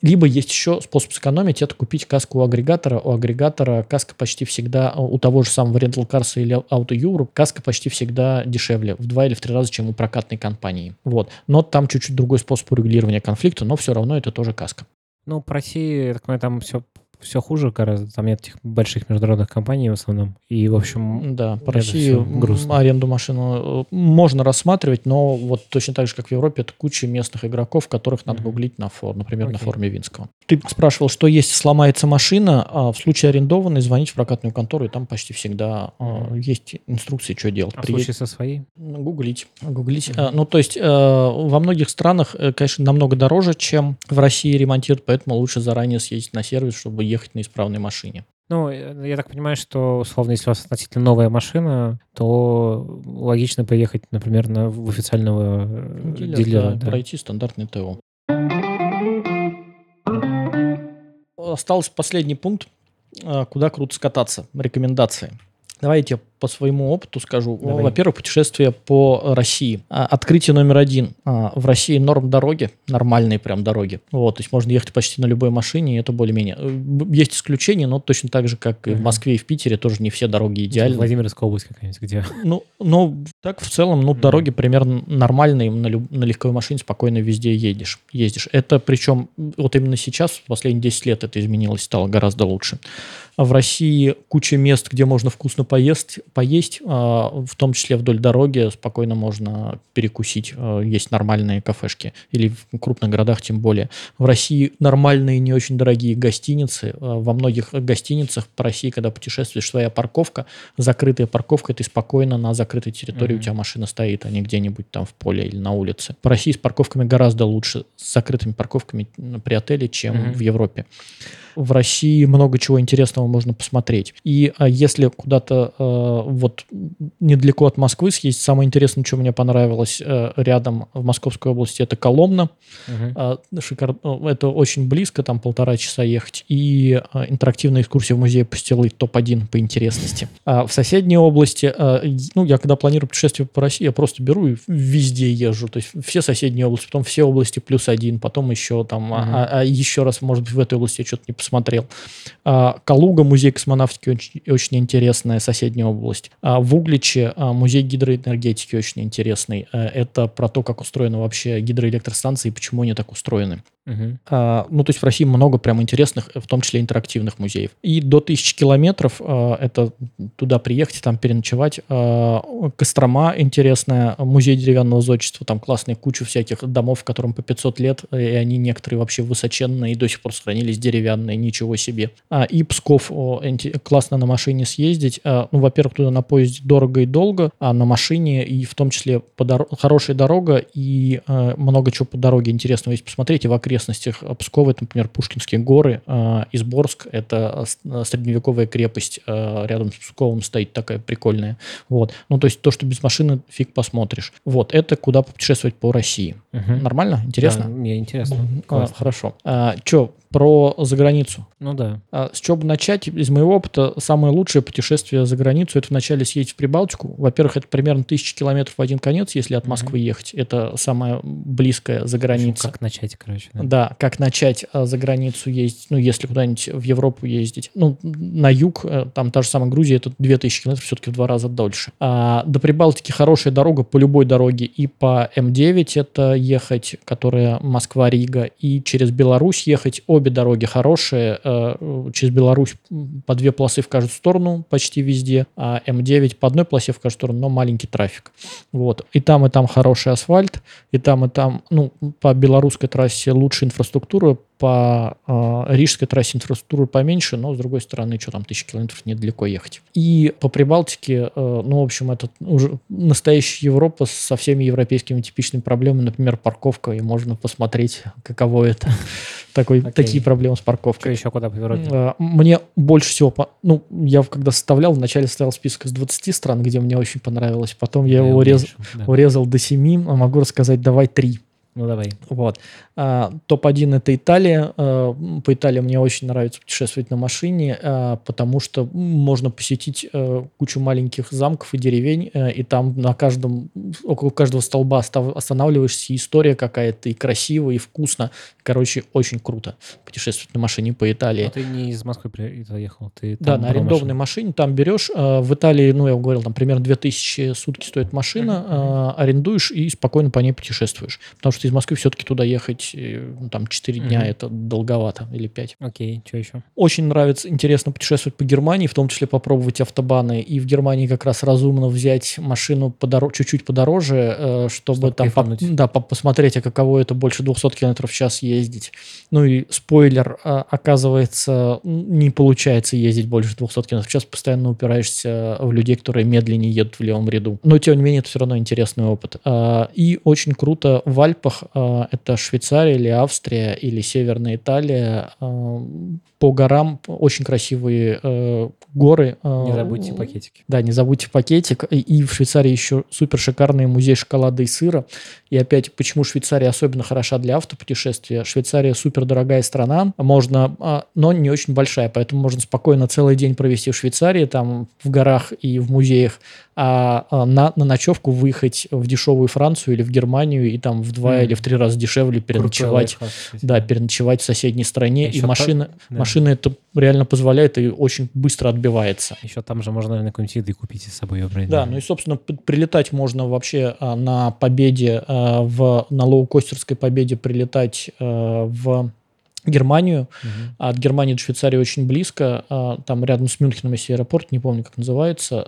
Либо есть еще способ сэкономить, это купить каску у агрегатора. У агрегатора каска почти всегда у того же самого Rental Cars или Auto Europe каска почти всегда дешевле, в два или в три раза, чем у прокатной компании. Вот. Но там чуть-чуть другой способ урегулирования конфликта, но все равно это тоже каска. Ну, по России, так понимаю, там все все хуже гораздо. Там нет этих больших международных компаний в основном. И, в общем, да, по России грустно. аренду машину э, можно рассматривать, но вот точно так же, как в Европе, это куча местных игроков, которых надо mm-hmm. гуглить, на фор, например, okay. на форуме Винского. Ты спрашивал, что если сломается машина, а в случае арендованной звонить в прокатную контору, и там почти всегда mm-hmm. есть инструкции, что делать. А в случае со своей? Гуглить. Гуглить. Mm-hmm. Ну, то есть во многих странах, э, конечно, намного дороже, чем в России ремонтируют, поэтому лучше заранее съездить на сервис, чтобы ехать на исправной машине. Ну, э, я так понимаю, что, условно, если у вас относительно новая машина, то логично поехать, например, на, в официального э, дилера. дилера да, да. Пройти стандартный ТО. Остался последний пункт, э, куда круто скататься. Рекомендации. Давайте по своему опыту скажу. Давай. Во-первых, путешествие по России. А, открытие номер один. А, в России норм дороги, нормальные прям дороги. Вот, то есть можно ехать почти на любой машине, и это более-менее. Э, есть исключения, но точно так же, как и в Москве и в Питере, тоже не все дороги идеальны. Владимирская область какая-нибудь, где? Ну, но так в целом, ну, дороги примерно нормальные, на, люб- на легковой машине спокойно везде едешь. ездишь. Это причем вот именно сейчас, в последние 10 лет это изменилось, стало гораздо лучше. А в России куча мест, где можно вкусно поесть, поесть, в том числе вдоль дороги, спокойно можно перекусить. Есть нормальные кафешки. Или в крупных городах тем более. В России нормальные, не очень дорогие гостиницы. Во многих гостиницах по России, когда путешествуешь, своя парковка, закрытая парковка, ты спокойно на закрытой территории, mm-hmm. у тебя машина стоит, а не где-нибудь там в поле или на улице. По России с парковками гораздо лучше, с закрытыми парковками при отеле, чем mm-hmm. в Европе в России много чего интересного можно посмотреть. И а, если куда-то э, вот недалеко от Москвы съесть, самое интересное, что мне понравилось э, рядом в Московской области, это Коломна. Угу. Э, шикар... Это очень близко, там полтора часа ехать. И э, интерактивная экскурсия в музее Пастилы топ-1 по интересности. А в соседней области, э, ну, я когда планирую путешествие по России, я просто беру и везде езжу. То есть все соседние области, потом все области плюс один, потом еще там, угу. а, а еще раз, может быть, в этой области я что-то не посмотрел. А, Калуга, музей космонавтики, очень, очень интересная соседняя область. А, в Угличе а, музей гидроэнергетики очень интересный. Это про то, как устроены вообще гидроэлектростанции и почему они так устроены. Угу. А, ну, то есть в России много прям интересных, в том числе интерактивных музеев. И до тысячи километров а, это туда приехать, там переночевать. А, Кострома интересная, музей деревянного зодчества, там классная куча всяких домов, которым по 500 лет, и они некоторые вообще высоченные и до сих пор сохранились деревянные, ничего себе. А, и Псков о, классно на машине съездить. А, ну, во-первых, туда на поезде дорого и долго, а на машине и в том числе по дор- хорошая дорога и а, много чего по дороге интересного есть посмотреть и в окрестностях окрестностях Пскова, это, например, Пушкинские горы, а, Изборск, это средневековая крепость а, рядом с Псковом стоит такая прикольная. Вот. Ну, то есть то, что без машины фиг посмотришь. Вот, это куда путешествовать по России. Угу. Нормально? Интересно? Да, мне интересно. А, хорошо. А, что, про заграницу. Ну да. А с чего бы начать? Из моего опыта самое лучшее путешествие за границу это вначале съездить в Прибалтику. Во-первых, это примерно тысячи километров в один конец, если от Москвы угу. ехать. Это самая близкая за граница. Как начать, короче. Да, да как начать а, за границу ездить, ну, если куда-нибудь в Европу ездить. Ну, на юг, э, там та же самая Грузия, это 2000 километров, все-таки в два раза дольше. А до Прибалтики хорошая дорога по любой дороге. И по М9 это ехать, которая Москва-Рига, и через Беларусь ехать. Обе обе дороги хорошие. Э, через Беларусь по две полосы в каждую сторону почти везде, а М9 по одной полосе в каждую сторону, но маленький трафик. Вот. И там, и там хороший асфальт, и там, и там, ну, по белорусской трассе лучшая инфраструктура, по э, Рижской трассе инфраструктура поменьше, но, с другой стороны, что там, тысячи километров недалеко ехать. И по Прибалтике, э, ну, в общем, это уже настоящая Европа со всеми европейскими типичными проблемами, например, парковка, и можно посмотреть, каково это. Такой, okay. Такие проблемы с парковкой. Что еще куда по э, Мне больше всего, ну, я когда составлял, вначале составил список из 20 стран, где мне очень понравилось, потом я, я его урезал, да. урезал до 7, а могу рассказать, давай 3. Ну, давай. Вот. А, топ-1 это Италия. А, по Италии мне очень нравится путешествовать на машине, а, потому что можно посетить а, кучу маленьких замков и деревень, а, и там на каждом, около каждого столба останавливаешься, и история какая-то, и красиво, и вкусно. Короче, очень круто путешествовать на машине по Италии. А ты не из Москвы приехал? Ты да, на арендованной машине. Там берешь, а, в Италии, ну, я говорил, там примерно 2000 сутки стоит машина, а, арендуешь и спокойно по ней путешествуешь. Потому что из Москвы все-таки туда ехать э, ну, там 4 дня mm-hmm. это долговато или 5. Окей, okay, что еще? Очень нравится, интересно путешествовать по Германии, в том числе попробовать автобаны. И в Германии как раз разумно взять машину подор- чуть-чуть подороже, э, чтобы, чтобы там по- да, по- посмотреть, а каково это больше 200 км в час ездить. Ну и спойлер, а, оказывается, не получается ездить больше 200 км в час, постоянно упираешься в людей, которые медленнее едут в левом ряду. Но тем не менее, это все равно интересный опыт. И очень круто в Альпах а, это Швейцария или Австрия или Северная Италия. А, по горам очень красивые э, горы. Не забудьте пакетики. Да, не забудьте пакетик. И в Швейцарии еще супер шикарный музей шоколада и сыра. И опять, почему Швейцария особенно хороша для автопутешествия? Швейцария супер дорогая страна, можно, но не очень большая, поэтому можно спокойно целый день провести в Швейцарии, там в горах и в музеях, а, а на, на ночевку выехать в дешевую Францию или в Германию и там в два mm. или в три раза дешевле переночевать. да, переночевать в соседней стране. Еще и машина, там, да. машина это реально позволяет и очень быстро отбивается. Еще там же можно, наверное, какую-нибудь еды купить и с собой ее брать. Да, ну и, собственно, прилетать можно вообще а, на Победе, а, в, на лоукостерской Победе прилетать а, в Германию. Угу. От Германии до Швейцарии очень близко. А, там рядом с Мюнхеном есть аэропорт, не помню, как называется,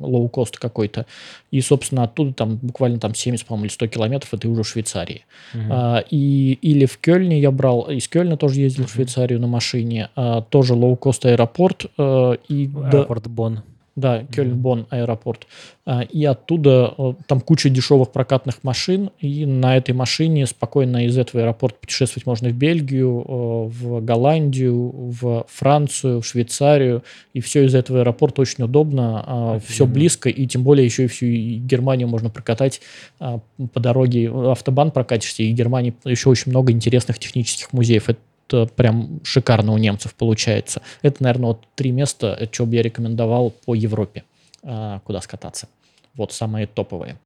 лоу-кост какой-то. И, собственно, оттуда там буквально там 70, по-моему, или 100 километров, это уже в Швейцарии. Угу. И, или в Кёльне я брал, из Кёльна тоже ездил угу. в Швейцарию на машине. Тоже лоу-кост аэропорт. И аэропорт Бонн. Да, Кёльн-Бонн аэропорт. А, и оттуда э, там куча дешевых прокатных машин, и на этой машине спокойно из этого аэропорта путешествовать можно в Бельгию, э, в Голландию, в Францию, в Швейцарию, и все из этого аэропорта очень удобно, а, Офигенно. все близко, и тем более еще и всю Германию можно прокатать а, по дороге, автобан прокатишься, и в Германии еще очень много интересных технических музеев. Это прям шикарно у немцев получается. Это, наверное, вот три места, что бы я рекомендовал по Европе, а, куда скататься. Вот самые топовые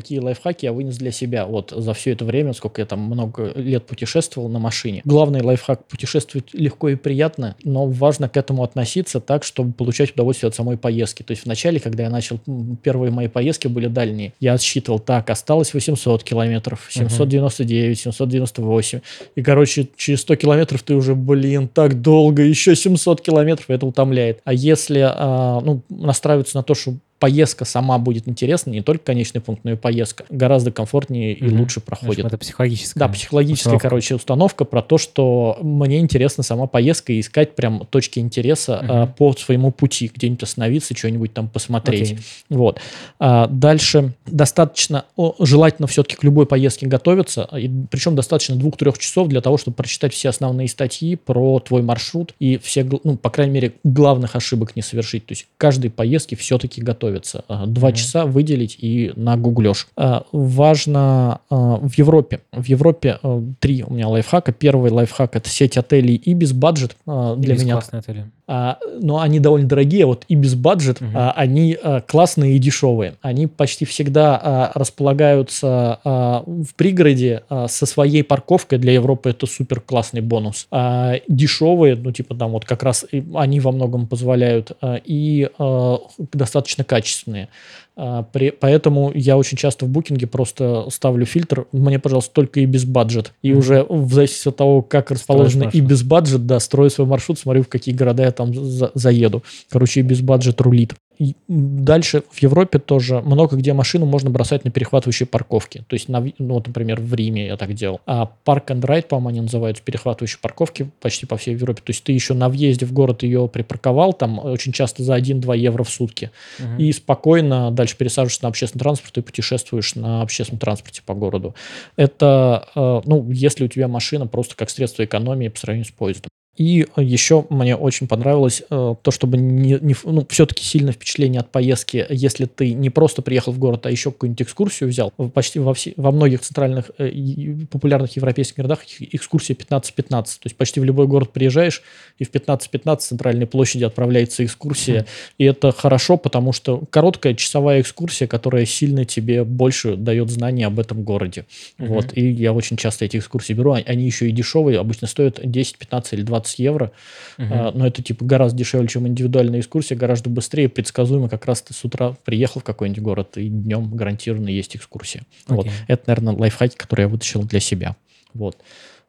какие лайфхаки я вынес для себя вот за все это время, сколько я там много лет путешествовал на машине. Главный лайфхак – путешествовать легко и приятно, но важно к этому относиться так, чтобы получать удовольствие от самой поездки. То есть вначале, когда я начал, первые мои поездки были дальние, я отсчитывал, так, осталось 800 километров, 799, 798. И, короче, через 100 километров ты уже, блин, так долго, еще 700 километров, это утомляет. А если а, ну, настраиваться на то, что поездка сама будет интересна, не только конечный пункт, но и поездка гораздо комфортнее и лучше проходит. это психологическая. Да, психологическая, установка. короче, установка про то, что мне интересна сама поездка и искать прям точки интереса а, по своему пути, где-нибудь остановиться, что-нибудь там посмотреть. Okay. Вот. А, дальше достаточно, о, желательно все-таки к любой поездке готовиться, и, причем достаточно двух-трех часов для того, чтобы прочитать все основные статьи про твой маршрут и все, ну, по крайней мере, главных ошибок не совершить. То есть каждой поездке все-таки готовиться готовиться. Два mm-hmm. часа выделить и на гуглешь. А, важно а, в Европе. В Европе а, три у меня лайфхака. Первый лайфхак это сеть отелей и без баджет для Ibis меня. классные отели. Но они довольно дорогие, вот и без баджет угу. они классные и дешевые. Они почти всегда располагаются в пригороде со своей парковкой. Для Европы это супер классный бонус. Дешевые, ну типа там вот как раз они во многом позволяют и достаточно качественные качественные. А, при, поэтому я очень часто в букинге просто ставлю фильтр, мне, пожалуйста, только и без баджет. И mm-hmm. уже в зависимости от того, как расположены и без баджет, да, строю свой маршрут, смотрю, в какие города я там за, заеду. Короче, и без баджет рулит дальше в Европе тоже много где машину можно бросать на перехватывающие парковки. То есть, на, ну, вот, например, в Риме я так делал. А Park and Ride, по-моему, они называются перехватывающие парковки почти по всей Европе. То есть ты еще на въезде в город ее припарковал, там очень часто за 1-2 евро в сутки. Угу. И спокойно дальше пересаживаешься на общественный транспорт и путешествуешь на общественном транспорте по городу. Это, э, ну, если у тебя машина просто как средство экономии по сравнению с поездом. И еще мне очень понравилось э, то, чтобы не, не, ну, все-таки сильное впечатление от поездки, если ты не просто приехал в город, а еще какую-нибудь экскурсию взял. Почти во, все, во многих центральных э, популярных европейских городах экскурсия 15-15. То есть почти в любой город приезжаешь, и в 15-15 центральной площади отправляется экскурсия. Mm. И это хорошо, потому что короткая часовая экскурсия, которая сильно тебе больше дает знания об этом городе. Mm-hmm. Вот. И я очень часто эти экскурсии беру. Они еще и дешевые, обычно стоят 10, 15 или 20 15 евро, угу. а, но это типа гораздо дешевле, чем индивидуальная экскурсия, гораздо быстрее, предсказуемо, как раз ты с утра приехал в какой-нибудь город, и днем гарантированно есть экскурсия. Okay. Вот. Это, наверное, лайфхаки, которые я вытащил для себя. Вот.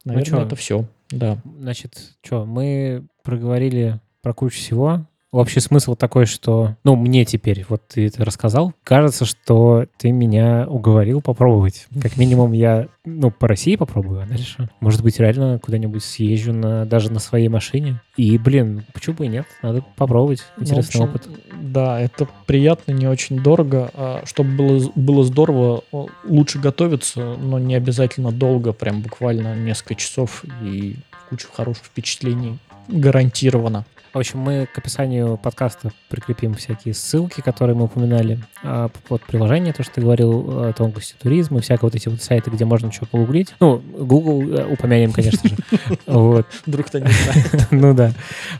Ну наверное, ну, это все. Да. Значит, что, мы проговорили про кучу всего. Общий смысл такой, что, ну, мне теперь, вот ты это рассказал, кажется, что ты меня уговорил попробовать. Как минимум я, ну, по России попробую, а дальше, может быть, реально куда-нибудь съезжу на, даже на своей машине. И, блин, почему бы и нет? Надо попробовать. Ну, Интересный ну, общем, опыт. Да, это приятно, не очень дорого. А чтобы было, было здорово, лучше готовиться, но не обязательно долго, прям буквально несколько часов и кучу хороших впечатлений гарантированно. В общем, мы к описанию подкаста прикрепим всякие ссылки, которые мы упоминали. А под приложение, то, что ты говорил, о тонкости туризма, всякие вот эти вот сайты, где можно что погуглить. Ну, Google э, упомянем, конечно же. Вот. Вдруг кто не знает. Ну да.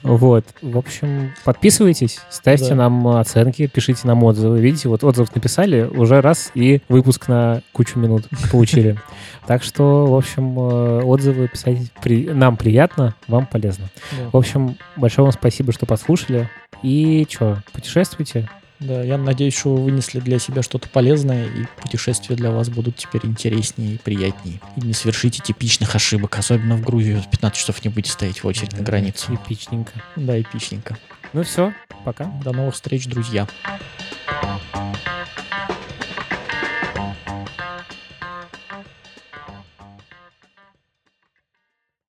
Вот. В общем, подписывайтесь, ставьте нам оценки, пишите нам отзывы. Видите, вот отзыв написали, уже раз и выпуск на кучу минут получили. Так что, в общем, э, отзывы писать нам приятно, вам полезно. В общем, большое вам спасибо, что послушали. И что, путешествуйте, Да, я надеюсь, что вы вынесли для себя что-то полезное, и путешествия для вас будут теперь интереснее и приятнее. И не совершите типичных ошибок, особенно в Грузию 15 часов не будете стоять в очередь на границу. Эпичненько. Да, эпичненько. Ну все, пока. До новых встреч, друзья. Thank